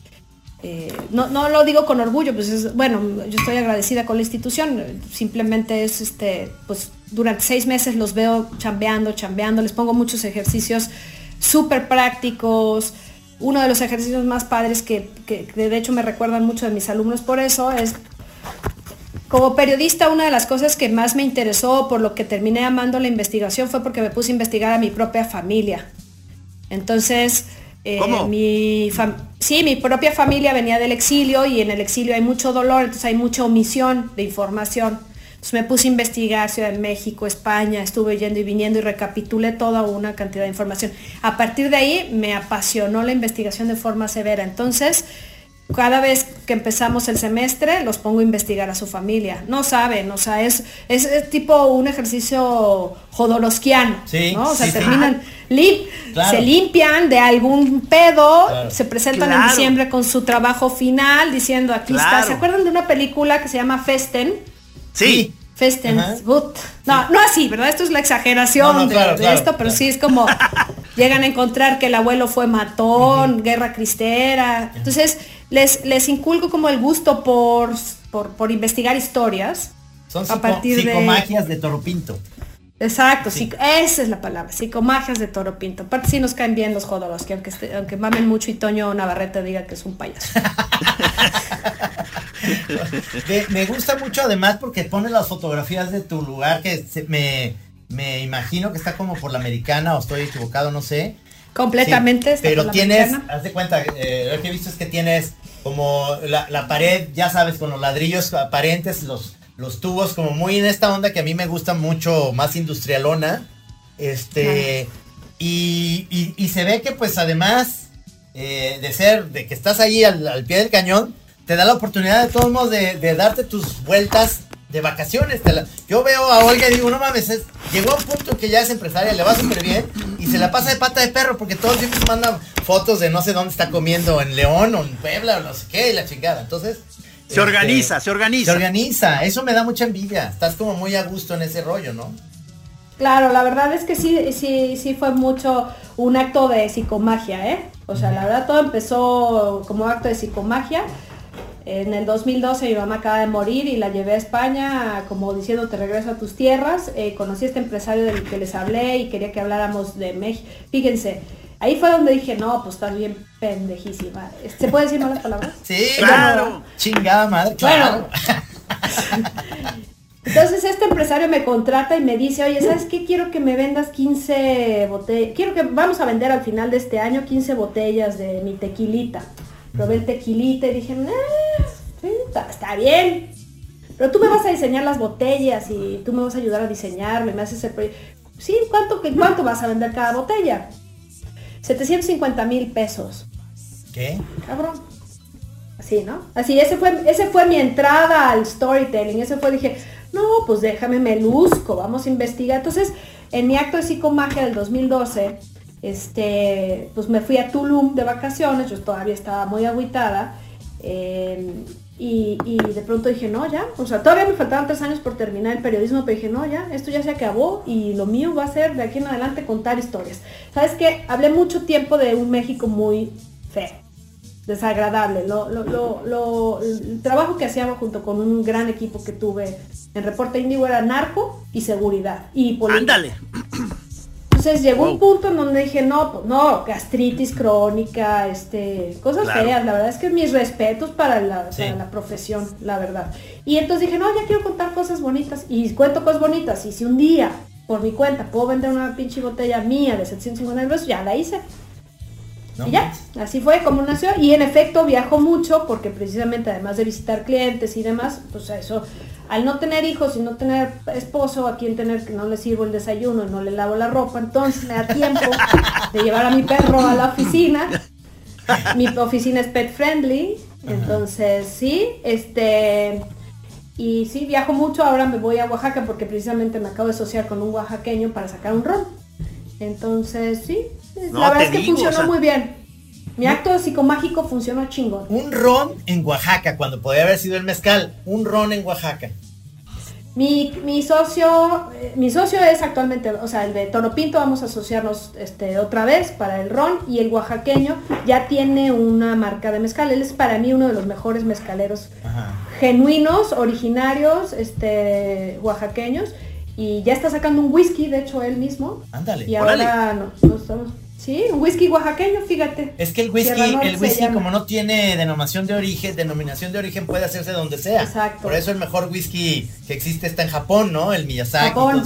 Speaker 6: eh, no, no, lo digo con orgullo, pues bueno, yo estoy agradecida con la institución, simplemente es, este, pues durante seis meses los veo chambeando, chambeando, les pongo muchos ejercicios súper prácticos. Uno de los ejercicios más padres que, que, de hecho me recuerdan mucho de mis alumnos por eso es, como periodista, una de las cosas que más me interesó, por lo que terminé amando la investigación, fue porque me puse a investigar a mi propia familia. Entonces, eh, mi sí, mi propia familia venía del exilio y en el exilio hay mucho dolor, entonces hay mucha omisión de información. Entonces me puse a investigar Ciudad de México, España, estuve yendo y viniendo y recapitulé toda una cantidad de información. A partir de ahí me apasionó la investigación de forma severa. Entonces, cada vez que empezamos el semestre los pongo a investigar a su familia. No saben, o sea, es, es, tipo un ejercicio jodorowskiano, ¿no? O sea, terminan, se limpian de algún pedo, se presentan en diciembre con su trabajo final diciendo aquí está. ¿Se acuerdan de una película que se llama Festen?
Speaker 5: Sí.
Speaker 6: Festen, no, no así, ¿verdad? Esto es la exageración de, esto, pero sí es como llegan a encontrar que el abuelo fue matón, guerra cristera. Entonces, les, les inculco como el gusto por, por, investigar historias.
Speaker 4: Son a partir psicomagias de, de Toro Pinto.
Speaker 6: Exacto, sí. esa es la palabra, psicomagias de Toro Pinto. Aparte sí nos caen bien los Jodorowsky, aunque, aunque mamen mucho y Toño Navarrete diga que es un payaso.
Speaker 4: me, gusta mucho además porque pone las fotografías de tu lugar que me, me imagino que está como por la americana o estoy equivocado, no sé.
Speaker 6: Completamente.
Speaker 4: pero tienes, haz de cuenta, eh, lo que he visto es que tienes como la, la pared, ya sabes, con los ladrillos aparentes, los los tubos como muy en esta onda que a mí me gusta mucho, más industrialona. Este, y, y, se ve que pues además eh, de ser, de que estás ahí al, pie del cañón, te da la oportunidad de todos modos de, darte tus vueltas de vacaciones. yo veo a Olga y digo, no mames, llegó a un punto que ya es empresaria, le va súper bien y se la pasa de pata de perro porque todos siempre mandan fotos de no sé dónde está comiendo, en León o en Puebla o no sé qué y la chingada. Entonces,
Speaker 5: se organiza, este, se organiza.
Speaker 4: Se organiza, eso me da mucha envidia. Estás como muy a gusto en ese rollo, ¿no?
Speaker 6: Claro, la verdad es que sí, sí, sí fue mucho un acto de psicomagia, ¿eh? O sea, la verdad todo empezó como acto de psicomagia. En el 2012 mi mamá acaba de morir y la llevé a España como diciendo te regreso a tus tierras. Eh, conocí a este empresario del que les hablé y quería que habláramos de México. Fíjense, Ahí fue donde dije, no, pues estás bien pendejísima. ¿Se puede decir malas palabras?
Speaker 4: Sí, claro. Chingada madre, claro.
Speaker 6: Entonces este empresario me contrata y me dice, oye, ¿sabes qué? Quiero que me vendas 15 botellas. Quiero que vamos a vender al final de este año 15 botellas de mi tequilita. Probé el tequilita y dije, está, bien. Pero tú me vas a diseñar las botellas y tú me vas a ayudar a diseñarlo y me haces el proyecto. Sí, ¿cuánto, ¿cuánto vas a vender cada botella? 750 mil pesos.
Speaker 4: ¿Qué?
Speaker 6: Cabrón. Así, ¿no? Así, ese fue, ese fue mi entrada al storytelling. Ese fue, dije, no, pues déjame, me luzco, vamos a investigar. Entonces, en mi acto de psicomagia del 2012, este, pues me fui a Tulum de vacaciones, yo todavía estaba muy agüitada. Eh, y, de pronto dije, no, ya, o sea, todavía me faltaban tres años por terminar el periodismo, pero dije, no, ya, esto ya se acabó y lo mío va a ser de aquí en adelante contar historias. ¿Sabes qué? Hablé mucho tiempo de un México muy feo, desagradable. Lo, lo, el trabajo que hacíamos junto con un gran equipo que tuve en Reporte Índigo era narco y seguridad y política.
Speaker 5: Ándale.
Speaker 6: Entonces llegó un punto en donde dije, no, pues no, gastritis crónica, este, cosas feas. La verdad es que mis respetos para la, la profesión, la verdad. Y entonces dije, no, ya quiero contar cosas bonitas. Y cuento cosas bonitas. Y si un día, por mi cuenta, puedo vender una pinche botella mía de 750 pesos, ya la hice. y ya, así fue como nació. Y en efecto viajo mucho porque precisamente además de visitar clientes y demás, pues eso al no tener hijos y no tener esposo, a quien tener que no le sirvo el desayuno y no le lavo la ropa, entonces me da tiempo de llevar a mi perro a la oficina. Mi oficina es pet friendly, entonces sí, este y sí viajo mucho, ahora me voy a Oaxaca porque precisamente me acabo de asociar con un oaxaqueño para sacar un ron. Entonces sí, la verdad es que funcionó muy bien. Mi acto psicomágico funcionó chingón.
Speaker 4: Un ron en Oaxaca, cuando podría haber sido el mezcal. Un ron en Oaxaca.
Speaker 6: Mi, mi socio, eh, mi socio es actualmente, o sea, el de Toro Pinto, vamos a asociarnos este, otra vez para el ron y el oaxaqueño ya tiene una marca de mezcal. Él es para mí uno de los mejores mezcaleros genuinos, originarios, este, oaxaqueños. Y ya está sacando un whisky, de hecho, él mismo.
Speaker 4: Ándale.
Speaker 6: Y ahora no, estamos Sí, un whisky oaxaqueño, fíjate.
Speaker 4: Es que el whisky, el whisky como no tiene denominación de origen, denominación de origen puede hacerse donde sea. Exacto. Por eso el mejor whisky que existe está en Japón, ¿no? El Miyazaki. Japón.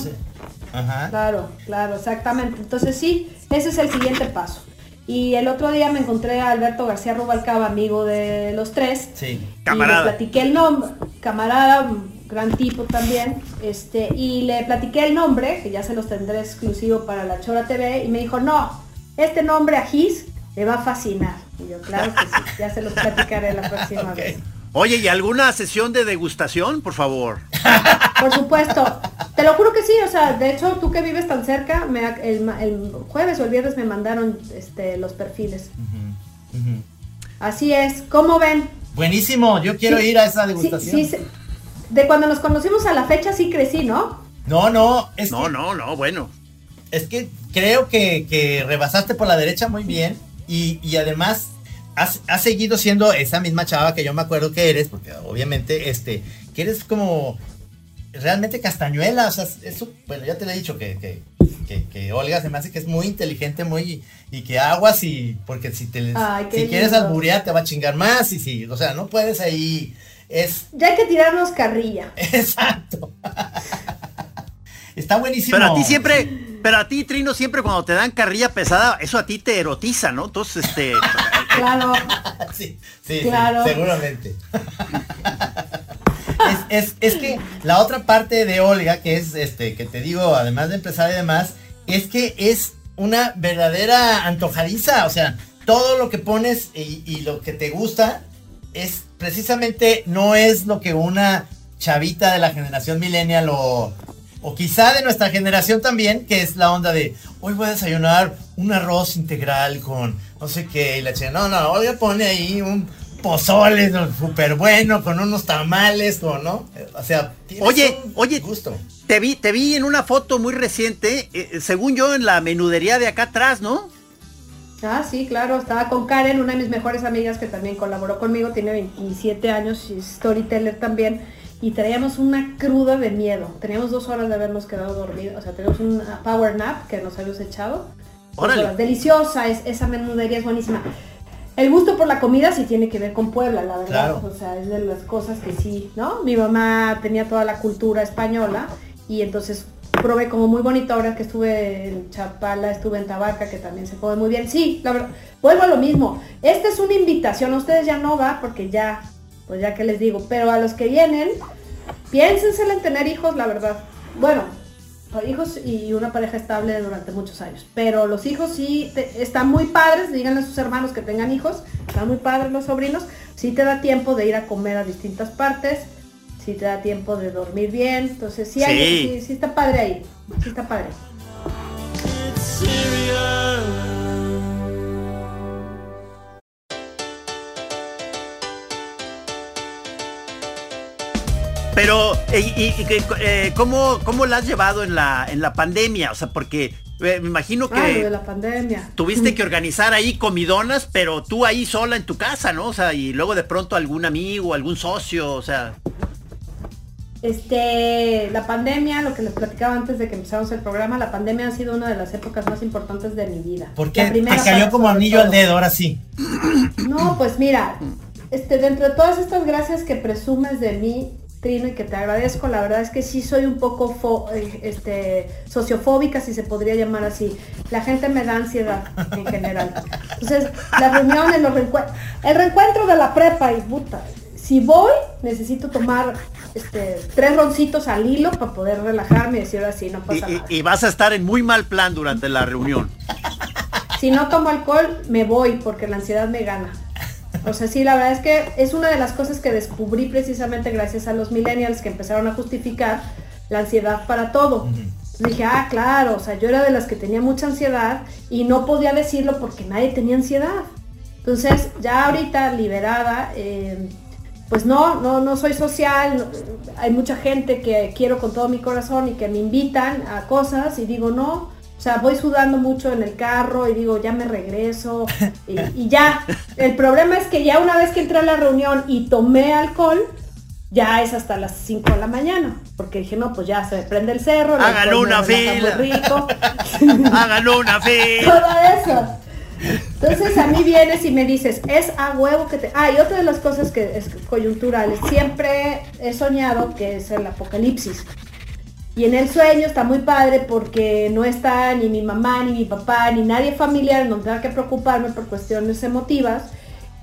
Speaker 6: Ajá. Claro, claro, exactamente. Entonces sí, ese es el siguiente paso. Y el otro día me encontré a Alberto García Rubalcaba, amigo de los tres.
Speaker 4: Sí.
Speaker 6: Camarada. Y le platiqué el nombre, camarada, gran tipo también. Este, y le platiqué el nombre, que ya se los tendré exclusivo para la Chora TV, y me dijo, no, este nombre a Gis le va a fascinar. Y yo, claro que sí, ya se los platicaré la próxima vez.
Speaker 5: Oye, ¿y alguna sesión de degustación, por favor?
Speaker 6: Por supuesto. Te lo juro que sí, o sea, de hecho tú que vives tan cerca, me, el, el, jueves o el viernes me mandaron este, los perfiles. Así es, ¿cómo ven?
Speaker 4: Buenísimo, yo quiero ir a esa degustación. Sí,
Speaker 6: de cuando nos conocimos a la fecha sí crecí, ¿no?
Speaker 4: No, no,
Speaker 5: es No, no, no, bueno.
Speaker 4: Es que creo que, que rebasaste por la derecha muy bien y, y además has, seguido siendo esa misma chava que yo me acuerdo que eres, porque obviamente, este, que eres como realmente castañuela, o sea, eso, bueno, ya te lo he dicho, que, que, que, Olga se me hace que es muy inteligente, muy, y que aguas y, porque si te, si quieres alburear te va a chingar más, y si, o sea, no puedes ahí, es...
Speaker 6: Ya hay que tirarnos carrilla.
Speaker 4: Exacto. Está buenísimo.
Speaker 5: Pero a ti siempre, pero a ti, Trino, siempre cuando te dan carrilla pesada, eso a ti te erotiza, ¿no? Entonces, este...
Speaker 6: claro.
Speaker 4: sí, sí, claro. seguramente. es, es, que la otra parte de Olga, que es este, que te digo, además de empezar y demás, es que es una verdadera antojadiza. O sea, todo lo que pones y, y lo que te gusta es precisamente no es lo que una chavita de la generación millennial o, o quizá de nuestra generación también, que es la onda de hoy voy a desayunar un arroz integral con no sé qué, y la chica, no, no, hoy pone ahí un pozole súper bueno, con unos tamales, o no, o sea,
Speaker 5: oye, oye, gusto. Te vi, te vi en una foto muy reciente, eh, según yo, en la menudería de acá atrás, ¿no?
Speaker 6: Ah, sí, claro, estaba con Karen, una de mis mejores amigas que también colaboró conmigo, tiene 27 años y storyteller también y traíamos una cruda de miedo. Teníamos dos horas de habernos quedado dormidos, o sea, tenemos un power nap que nos habíamos echado. Deliciosa, es, esa menudería es buenísima. El gusto por la comida sí tiene que ver con Puebla, la verdad. O sea, es de las cosas que sí, ¿no? Mi mamá tenía toda la cultura española y entonces probé como muy bonito ahora que estuve en Chapala, estuve en Tabaca, que también se come muy bien. Sí, la verdad, vuelvo a lo mismo. Esta es una invitación, a ustedes ya no va porque ya pues ya que les digo, pero a los que vienen, piénsenselo en tener hijos, la verdad. Bueno, hijos y una pareja estable durante muchos años. Pero los hijos sí están muy padres, díganle a sus hermanos que tengan hijos, están muy padres los sobrinos, sí te da tiempo de ir a comer a distintas partes, sí te da tiempo de dormir bien, entonces sí, Hay, sí está padre ahí, sí está padre.
Speaker 5: Pero, ¿y, eh, ¿cómo, ¿cómo la has llevado en la, en la pandemia? O sea, porque eh, me imagino que...
Speaker 6: de la pandemia.
Speaker 5: Tuviste que organizar ahí comidonas, pero tú ahí sola en tu casa, ¿no? O sea, y luego de pronto algún amigo, algún socio, o sea...
Speaker 6: Este, la pandemia, lo que les platicaba antes de que empezáramos el programa, la pandemia ha sido una de las épocas más importantes de mi vida.
Speaker 4: ¿Por qué? Te cayó como anillo al dedo, ahora sí.
Speaker 6: No, pues mira, este, dentro de todas estas gracias que presumes de mí, Trino, y que te agradezco. La verdad es que sí soy un poco eh, este, sociofóbica, si se podría llamar así. La gente me da ansiedad en general. Entonces, las reuniones, los reencuentros, el reencuentro de la prepa y puta. Si voy, necesito tomar este, tres roncitos al hilo para poder relajarme y decir así, no pasa
Speaker 5: y,
Speaker 6: nada.
Speaker 5: Y vas a estar en muy mal plan durante la reunión.
Speaker 6: Si no tomo alcohol, me voy porque la ansiedad me gana. O sea, sí, la verdad es que es una de las cosas que descubrí precisamente gracias a los millennials que empezaron a justificar la ansiedad para todo. Dije, ah, claro, o sea, yo era de las que tenía mucha ansiedad y no podía decirlo porque nadie tenía ansiedad. Entonces, ya ahorita liberada, eh, pues no, no, no soy social, hay mucha gente que quiero con todo mi corazón y que me invitan a cosas y digo, no, sea, voy sudando mucho en el carro y digo, ya me regreso y, ya. El problema es que ya una vez que entré a la reunión y tomé alcohol, ya es hasta las 5 de la mañana. Porque dije, no, pues ya se prende el cerro.
Speaker 5: Háganlo una fila. Háganlo una fila.
Speaker 6: Todo eso. Entonces a mí vienes y me dices, es a huevo que te... Ah, y otra de las cosas que es coyuntural, siempre he soñado que es el apocalipsis. Y en el sueño está muy padre porque no está ni mi mamá, ni mi papá, ni nadie familiar, no tenga que preocuparme por cuestiones emotivas.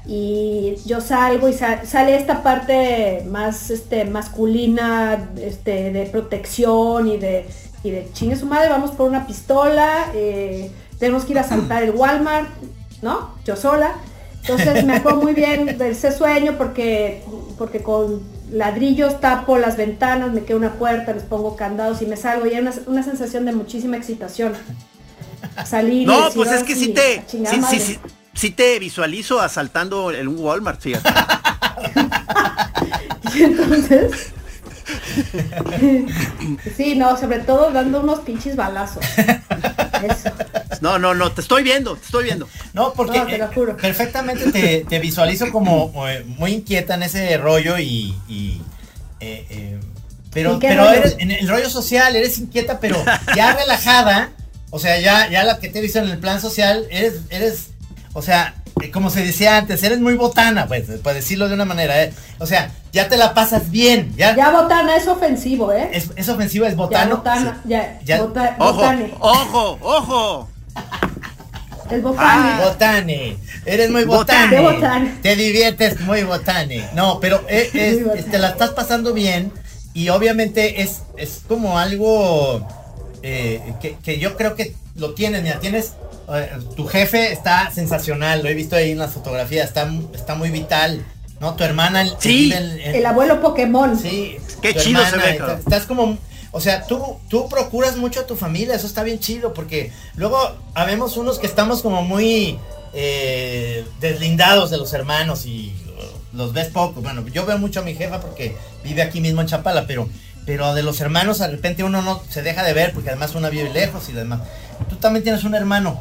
Speaker 6: Y yo salgo y sale esta parte más este, masculina este, de protección y de, y de chingue su madre, vamos por una pistola, eh, tenemos que ir a saltar el Walmart, ¿no? Yo sola. Entonces me acuerdo muy bien de ese sueño porque, porque con ladrillos, tapo las ventanas, me quedo una puerta, les pongo candados y me salgo. Y hay una, una sensación de muchísima excitación. Salir. y
Speaker 5: No,
Speaker 6: decir,
Speaker 5: pues es
Speaker 6: "Ahora
Speaker 5: que
Speaker 6: sí
Speaker 5: te, sí, sí,
Speaker 6: madre".
Speaker 5: sí, sí te visualizo asaltando en un Walmart, fíjate.
Speaker 6: Y entonces. sí, no, sobre todo dando unos pinches balazos. Eso.
Speaker 5: No, no, no, te estoy viendo, te estoy viendo.
Speaker 4: No, porque
Speaker 6: No, te lo
Speaker 4: eh, perfectamente te, te visualizo como eh, muy inquieta en ese rollo y... y, eh, eh, pero
Speaker 6: ¿En qué
Speaker 4: pero
Speaker 6: rollo?
Speaker 4: eres en el rollo social, eres inquieta, pero ya relajada. O sea, ya, ya la que te he visto en el plan social, eres, eres, o sea, como se decía antes, eres muy botana, pues, para decirlo de una manera. eh. O sea, ya te la pasas bien, ya.
Speaker 6: Ya botana es ofensivo, ¿eh?
Speaker 4: Es, es ofensiva, es
Speaker 6: ya
Speaker 4: botano.
Speaker 6: botana,
Speaker 4: Sí.
Speaker 6: ya,
Speaker 4: Ya-
Speaker 6: bota-
Speaker 5: Ojo,
Speaker 6: botane.
Speaker 5: ojo, ojo.
Speaker 6: Es botane.
Speaker 5: Ah.
Speaker 4: Botane, eres muy
Speaker 5: Botane.
Speaker 4: botane.
Speaker 6: Qué botane.
Speaker 4: Te diviertes muy botane. No, pero eh, es- te la estás pasando bien y obviamente es, es como algo eh, que, que yo creo que lo tienes, mira, tienes, eh, tu jefe está sensacional, lo he visto ahí en las fotografías, está, está muy vital, ¿no? Tu hermana que
Speaker 5: Sí.
Speaker 6: El abuelo Pokémon.
Speaker 4: Sí,
Speaker 5: Qué chido se ve.
Speaker 4: Estás como, o sea, tú, tú procuras mucho a tu familia, eso está bien chido, porque luego habemos unos que estamos como muy eh, deslindados de los hermanos y uh, los ves poco. Bueno, yo veo mucho a mi jefa porque vive aquí mismo en Chapala, pero, pero de los hermanos de repente uno no se deja de ver porque además una vive lejos y demás. Tú también tienes un hermano,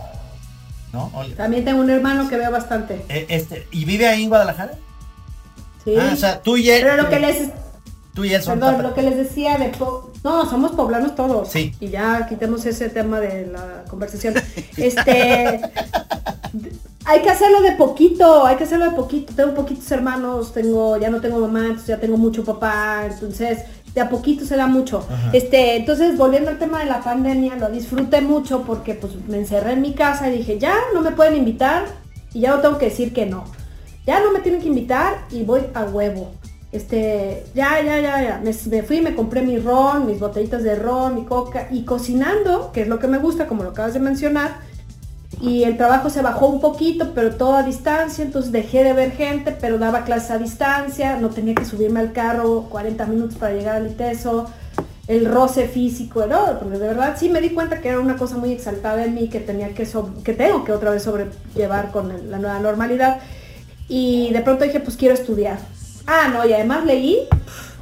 Speaker 4: ¿no? Olga?
Speaker 6: También tengo un hermano que veo bastante.
Speaker 4: Eh, este, ¿Y vive ahí en Guadalajara?
Speaker 6: Sí.
Speaker 4: Ah, o sea, tú y él.
Speaker 6: Pero lo que les
Speaker 4: Tú y él son
Speaker 6: Perdón, lo que les decía de... po- No, somos poblanos todos.
Speaker 4: Sí.
Speaker 6: Y ya quitemos ese tema de la conversación. Este... hay que hacerlo de poquito, hay que hacerlo de poquito. Tengo poquitos hermanos, tengo, ya no tengo mamá, entonces ya tengo mucho papá, entonces de a poquito se da mucho.
Speaker 4: Ajá.
Speaker 6: Este, entonces volviendo al tema de la pandemia, lo disfruté mucho porque pues me encerré en mi casa y dije, ya no me pueden invitar y ya no tengo que decir que no. Ya no me tienen que invitar y voy a huevo. Este, ya, ya, ya, ya. Me, me fui, me compré mi ron, mis botellitas de ron, mi coca y cocinando, que es lo que me gusta, como lo acabas de mencionar. Y el trabajo se bajó un poquito, pero todo a distancia, entonces dejé de ver gente, pero daba clases a distancia, no tenía que subirme al carro 40 minutos para llegar al ITESO, el roce físico, ¿no? Porque de verdad sí me di cuenta que era una cosa muy exaltada en mí que tenía que, so- que tengo que otra vez sobrellevar con la nueva normalidad. Y de pronto dije, pues quiero estudiar. Ah, no, y además leí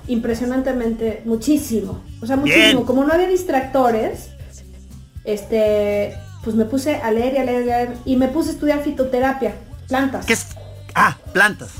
Speaker 6: impresionantemente muchísimo. O sea, muchísimo.
Speaker 5: Bien.
Speaker 6: Como no había distractores, este, pues me puse a leer y a leer y a leer. Y me puse a estudiar fitoterapia, plantas.
Speaker 5: ¿Qué es? Ah, plantas.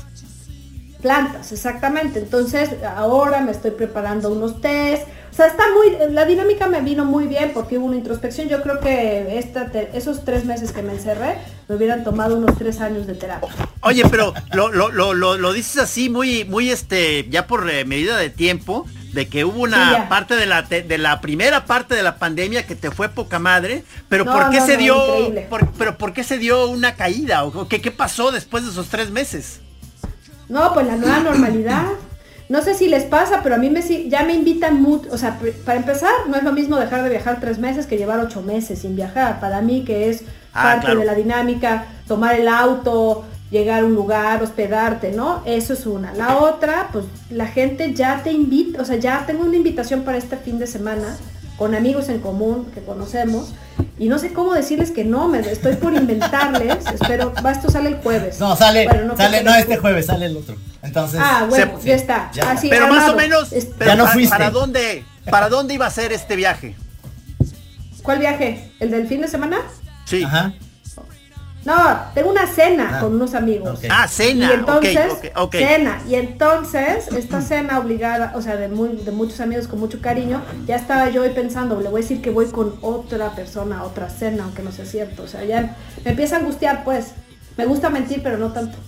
Speaker 6: Plantas, exactamente. Entonces, ahora me estoy preparando unos test. O sea, está muy, la dinámica me vino muy bien porque hubo una introspección. Yo creo que esta te- esos tres meses que me encerré me hubieran tomado unos tres años de terapia.
Speaker 5: Oye, pero lo, lo, lo, lo, lo dices así muy, muy este, ya por eh, medida de tiempo, de que hubo una
Speaker 6: Sí,
Speaker 5: parte de la, de la primera parte de la pandemia que te fue poca madre, pero
Speaker 6: No,
Speaker 5: ¿por qué
Speaker 6: no,
Speaker 5: se
Speaker 6: no,
Speaker 5: dio, por- pero ¿por qué se dio una caída? ¿O qué, qué pasó después de esos tres meses?
Speaker 6: No, pues la nueva normalidad. No sé si les pasa, pero a mí me si- ya me invitan mucho. O sea, para empezar, no es lo mismo dejar de viajar tres meses que llevar ocho meses sin viajar. Para mí, que es
Speaker 5: Ah,
Speaker 6: parte
Speaker 5: claro.
Speaker 6: de la dinámica, tomar el auto, llegar a un lugar, hospedarte, ¿no? Eso es una. La otra, pues la gente ya te invita, o sea, ya tengo una invitación para este fin de semana con amigos en común que conocemos y no sé cómo decirles que no, me estoy por inventarles, espero, va, esto sale el jueves.
Speaker 4: No, sale,
Speaker 6: Bueno,
Speaker 4: sale,
Speaker 6: creo
Speaker 4: no este jueves, sale el otro. Entonces,
Speaker 6: Ah, bueno,
Speaker 5: Se-
Speaker 6: ya está.
Speaker 4: ya.
Speaker 6: Así,
Speaker 5: pero más o menos,
Speaker 6: Es-
Speaker 5: pero
Speaker 4: Ya no
Speaker 5: para,
Speaker 4: fuiste.
Speaker 5: ¿para dónde, para dónde iba a ser este viaje?
Speaker 6: ¿Cuál viaje? ¿El del fin de semana?
Speaker 5: Sí.
Speaker 4: Ajá.
Speaker 6: No, tengo una cena
Speaker 4: Ah,
Speaker 6: con unos amigos.
Speaker 4: ok.
Speaker 5: Ah,
Speaker 6: Y
Speaker 5: cena.
Speaker 6: entonces,
Speaker 5: ok, ok, ok.
Speaker 6: cena. Y entonces, esta cena obligada, o sea, de, muy, de muchos amigos con mucho cariño, ya estaba yo hoy pensando, le voy a decir que voy con otra persona a otra cena, aunque no sea cierto. O sea, ya me empieza a angustiar, pues. Me gusta mentir, pero no tanto.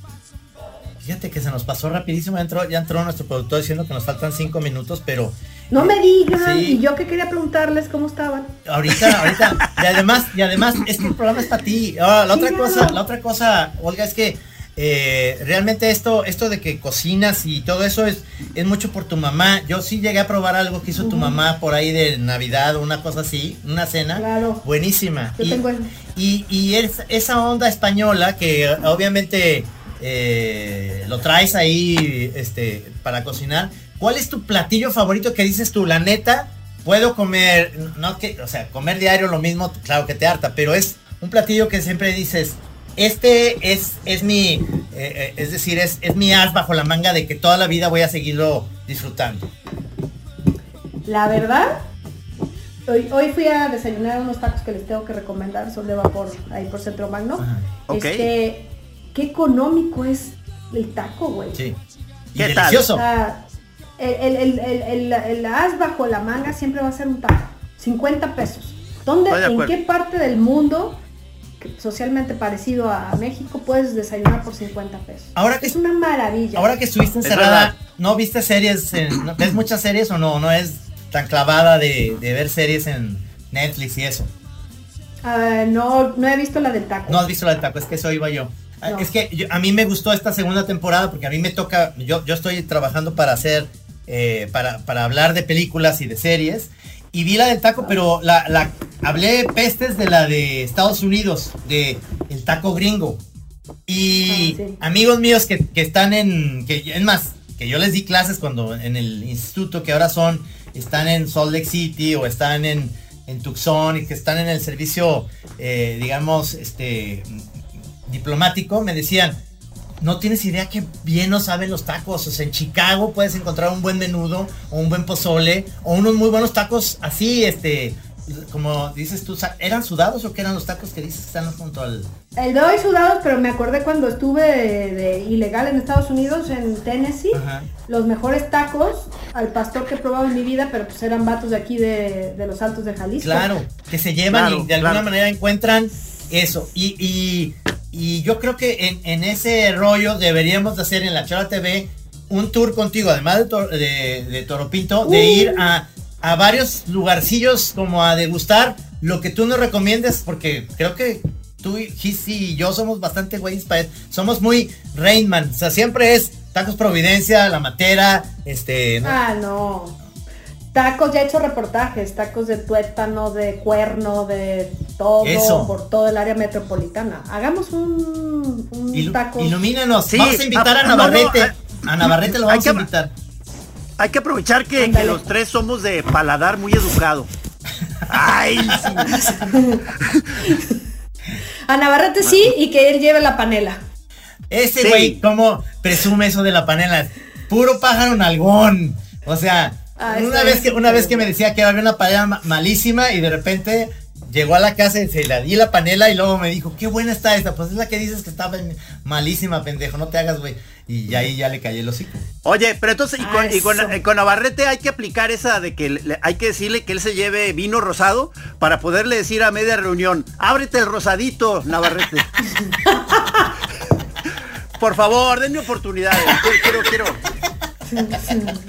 Speaker 4: Fíjate que se nos pasó rapidísimo, ya entró, ya entró nuestro productor diciendo que nos faltan cinco minutos, pero
Speaker 6: No me digan.
Speaker 4: Sí.
Speaker 6: Y yo que quería preguntarles cómo estaban.
Speaker 4: ahorita, ahorita, y además, y además, este programa es para ti. Ah, la
Speaker 6: Sí,
Speaker 4: otra cosa, la otra cosa, Olga, es que eh, realmente esto, esto de que cocinas y todo eso es, es mucho por tu mamá. Yo sí llegué a probar algo que hizo tu mamá por ahí de Navidad o una cosa así, una cena.
Speaker 6: Claro.
Speaker 4: Buenísima.
Speaker 6: Yo
Speaker 4: y,
Speaker 6: tengo el-
Speaker 4: y, y es- esa onda española que obviamente eh, lo traes ahí este, para cocinar, ¿cuál es tu platillo favorito que dices tú? La neta, puedo comer, no que, o sea, comer diario lo mismo, claro que te harta, pero es un platillo que siempre dices, este es, es mi, eh, eh, es decir, es, es mi as bajo la manga de que toda la vida voy a seguirlo disfrutando.
Speaker 6: La verdad, hoy, hoy fui a desayunar unos tacos que les tengo que recomendar, son de vapor ahí por Centro Magno.
Speaker 4: Ajá.
Speaker 5: Ok.
Speaker 6: Este, qué económico es el taco, güey.
Speaker 4: Sí. Y
Speaker 5: ¿Qué tal?
Speaker 4: delicioso.
Speaker 6: O sea, el, el, el, el, el as bajo la manga siempre va a ser un taco. 50 pesos. ¿Dónde, en qué parte del mundo socialmente parecido a México puedes desayunar por 50 pesos?
Speaker 4: Ahora que
Speaker 6: es una maravilla.
Speaker 4: Ahora que estuviste
Speaker 5: Es
Speaker 4: encerrada. ¿no viste series? en- no- ¿Ves muchas series o no? ¿No es tan clavada de, de ver series en Netflix y eso?
Speaker 6: Ah, no, no he visto la del taco.
Speaker 4: No has visto la de taco, es que eso iba yo.
Speaker 6: No.
Speaker 4: Es que yo- a mí me gustó esta segunda temporada porque a mí me toca, yo, yo estoy trabajando para hacer, eh, para, para hablar de películas y de series. Y vi la del taco, pero la, la hablé pestes de la de Estados Unidos, de el taco gringo. Y
Speaker 6: Ah, sí.
Speaker 4: amigos míos que, que están en, que es más, que yo les di clases cuando en el instituto, que ahora son, están en Salt Lake City o están en, en Tucson y que están en el servicio, eh, digamos, este, diplomático, me decían, no tienes idea que bien no saben los tacos. O sea, en Chicago puedes encontrar un buen menudo o un buen pozole o unos muy buenos tacos así, este, como dices tú, ¿eran sudados o qué eran los tacos que dices que están junto al...
Speaker 6: El de hoy sudados, pero me acordé cuando estuve de, de ilegal en Estados Unidos, en Tennessee,
Speaker 4: Ajá.
Speaker 6: los mejores tacos al pastor que he probado en mi vida, pero pues eran vatos de aquí de, de los Altos de Jalisco.
Speaker 4: Claro, que se llevan
Speaker 5: Claro,
Speaker 4: y de alguna
Speaker 5: claro.
Speaker 4: manera encuentran eso. Y, y, y yo creo que en, en ese rollo deberíamos de hacer en la Chora TV un tour contigo, además de, de, de Toropinto, de ir a, a varios lugarcillos como a degustar lo que tú nos recomiendes, porque creo que tú, y Gizzy y yo somos bastante güeyes para Somos muy Rainman, o sea, siempre es Tacos Providencia, La Matera, este... ¿no?
Speaker 6: Ah, no. Tacos, ya he hecho reportajes, tacos de tuétano, de cuerno, de todo,
Speaker 4: Eso.
Speaker 6: por todo el área metropolitana. Hagamos un, un
Speaker 4: Ilu-
Speaker 6: taco.
Speaker 4: ilumínanos.
Speaker 5: Sí,
Speaker 4: vamos a invitar
Speaker 5: ah,
Speaker 4: a
Speaker 5: no, no,
Speaker 4: Navarrete. a Navarrete lo
Speaker 5: hay
Speaker 4: vamos
Speaker 5: que-
Speaker 4: a invitar.
Speaker 5: Hay que aprovechar que, los tres somos de paladar muy educado. Ay, sí.
Speaker 6: A Navarrete sí y que él lleve la panela.
Speaker 4: Ese
Speaker 5: Sí.
Speaker 4: güey, ¿cómo presume eso de la panela? Puro pájaro nalgón. O sea,
Speaker 6: Ah,
Speaker 4: una vez que una vez que me decía que había una panela ma- malísima y de repente llegó a la casa y se la di la panela y luego me dijo, qué buena está esta. Pues es la que dices que estaba malísima, pendejo, no te hagas, güey. Y ahí ya le callé el hocico.
Speaker 5: Oye, pero entonces, y con,
Speaker 6: Ah,
Speaker 5: y con-
Speaker 6: eso.
Speaker 5: eh, con Navarrete hay que aplicar esa de que le- hay que decirle que él se lleve vino rosado para poderle decir a media reunión, ábrete el rosadito, Navarrete. Por favor, denme oportunidades. Quiero, quiero, quiero.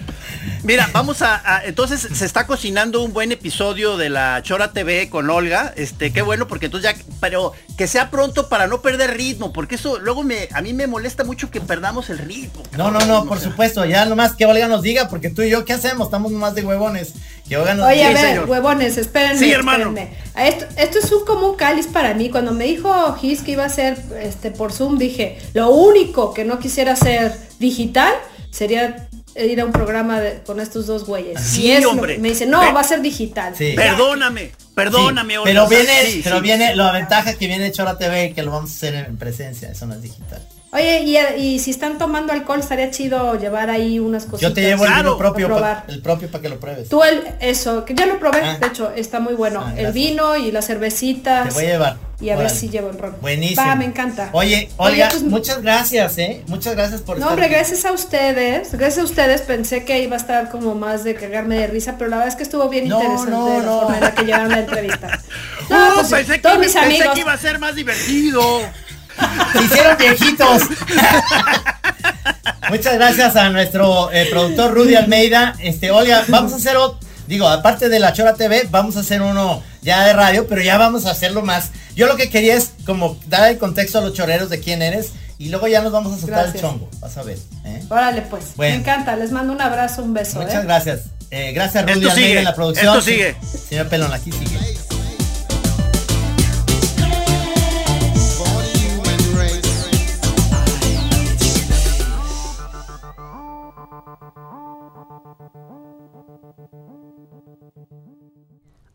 Speaker 5: Mira, vamos a, a- entonces se está cocinando un buen episodio de la Chora TV con Olga, este, qué bueno, porque entonces ya, pero que sea pronto para no perder ritmo, porque eso luego me, a mí me molesta mucho que perdamos el ritmo.
Speaker 4: No, no, no, por supuesto, ya nomás que Olga nos diga, porque tú y yo, ¿qué hacemos? Estamos nomás de huevones. Que Olga nos
Speaker 6: Oye, a
Speaker 4: diga.
Speaker 6: Ver,
Speaker 5: señor.
Speaker 6: huevones, espérenme.
Speaker 5: Sí, hermano.
Speaker 6: espérenme. Esto es un, como un cáliz para mí. Cuando me dijo Gis que iba a ser este, por Zoom, dije, lo único que no quisiera hacer digital sería ir a un programa de- con estos dos güeyes.
Speaker 5: Sí,
Speaker 6: Y es
Speaker 5: hombre.
Speaker 6: me dice, no,
Speaker 5: Ve-
Speaker 6: va a ser digital.
Speaker 4: Sí.
Speaker 5: Perdóname, perdóname,
Speaker 4: Sí, pero viene,
Speaker 5: sí,
Speaker 4: pero
Speaker 5: sí.
Speaker 4: viene, la ventaja que viene Chora TV, que lo vamos a hacer en presencia, eso no es digital.
Speaker 6: Oye, y, y si están tomando alcohol, estaría chido llevar ahí unas cositas.
Speaker 4: Yo te llevo el
Speaker 5: Claro,
Speaker 4: vino propio,
Speaker 6: a
Speaker 4: pa-
Speaker 6: probar.
Speaker 4: el propio para que lo pruebes.
Speaker 6: Tú el, eso, que ya lo probé,
Speaker 4: Ah.
Speaker 6: de hecho, está muy bueno.
Speaker 4: Ah,
Speaker 6: el vino y las cervecitas.
Speaker 4: Te voy a llevar.
Speaker 6: Y a ver si llevo el ron.
Speaker 4: Buenísimo.
Speaker 6: Va, me encanta.
Speaker 4: Oye,
Speaker 6: Oye,
Speaker 4: Olga,
Speaker 6: pues,
Speaker 4: muchas gracias, ¿eh? Muchas gracias por
Speaker 6: No,
Speaker 4: estar
Speaker 6: hombre,
Speaker 4: aquí.
Speaker 6: gracias a ustedes. Gracias a ustedes. Pensé que iba a estar como más de cagarme de risa, pero la verdad es que estuvo bien
Speaker 4: No,
Speaker 6: interesante
Speaker 4: no,
Speaker 6: la
Speaker 4: no.
Speaker 6: forma en la que llevaron la entrevista.
Speaker 5: No,
Speaker 6: pues,
Speaker 5: pensé, que,
Speaker 6: todos mis
Speaker 5: pensé
Speaker 6: amigos.
Speaker 5: que iba a ser más divertido.
Speaker 4: Se hicieron viejitos. Muchas gracias a nuestro eh, productor Rudy Almeida. Este, Olga, vamos a hacer otro, digo, aparte de la Chora TV, vamos a hacer uno ya de radio, pero ya vamos a hacerlo más. Yo lo que quería es como dar el contexto a los choreros de quién eres y luego ya nos vamos a soltar
Speaker 6: Gracias.
Speaker 4: el chongo, vas a ver. ¿eh?
Speaker 6: Órale, pues.
Speaker 4: Bueno.
Speaker 6: Me encanta. Les mando un abrazo, un beso.
Speaker 4: Muchas
Speaker 6: ¿eh?
Speaker 4: gracias. Eh, gracias Rudy Almeida en la producción.
Speaker 5: esto sigue.
Speaker 4: Señor Pelón, aquí sigue.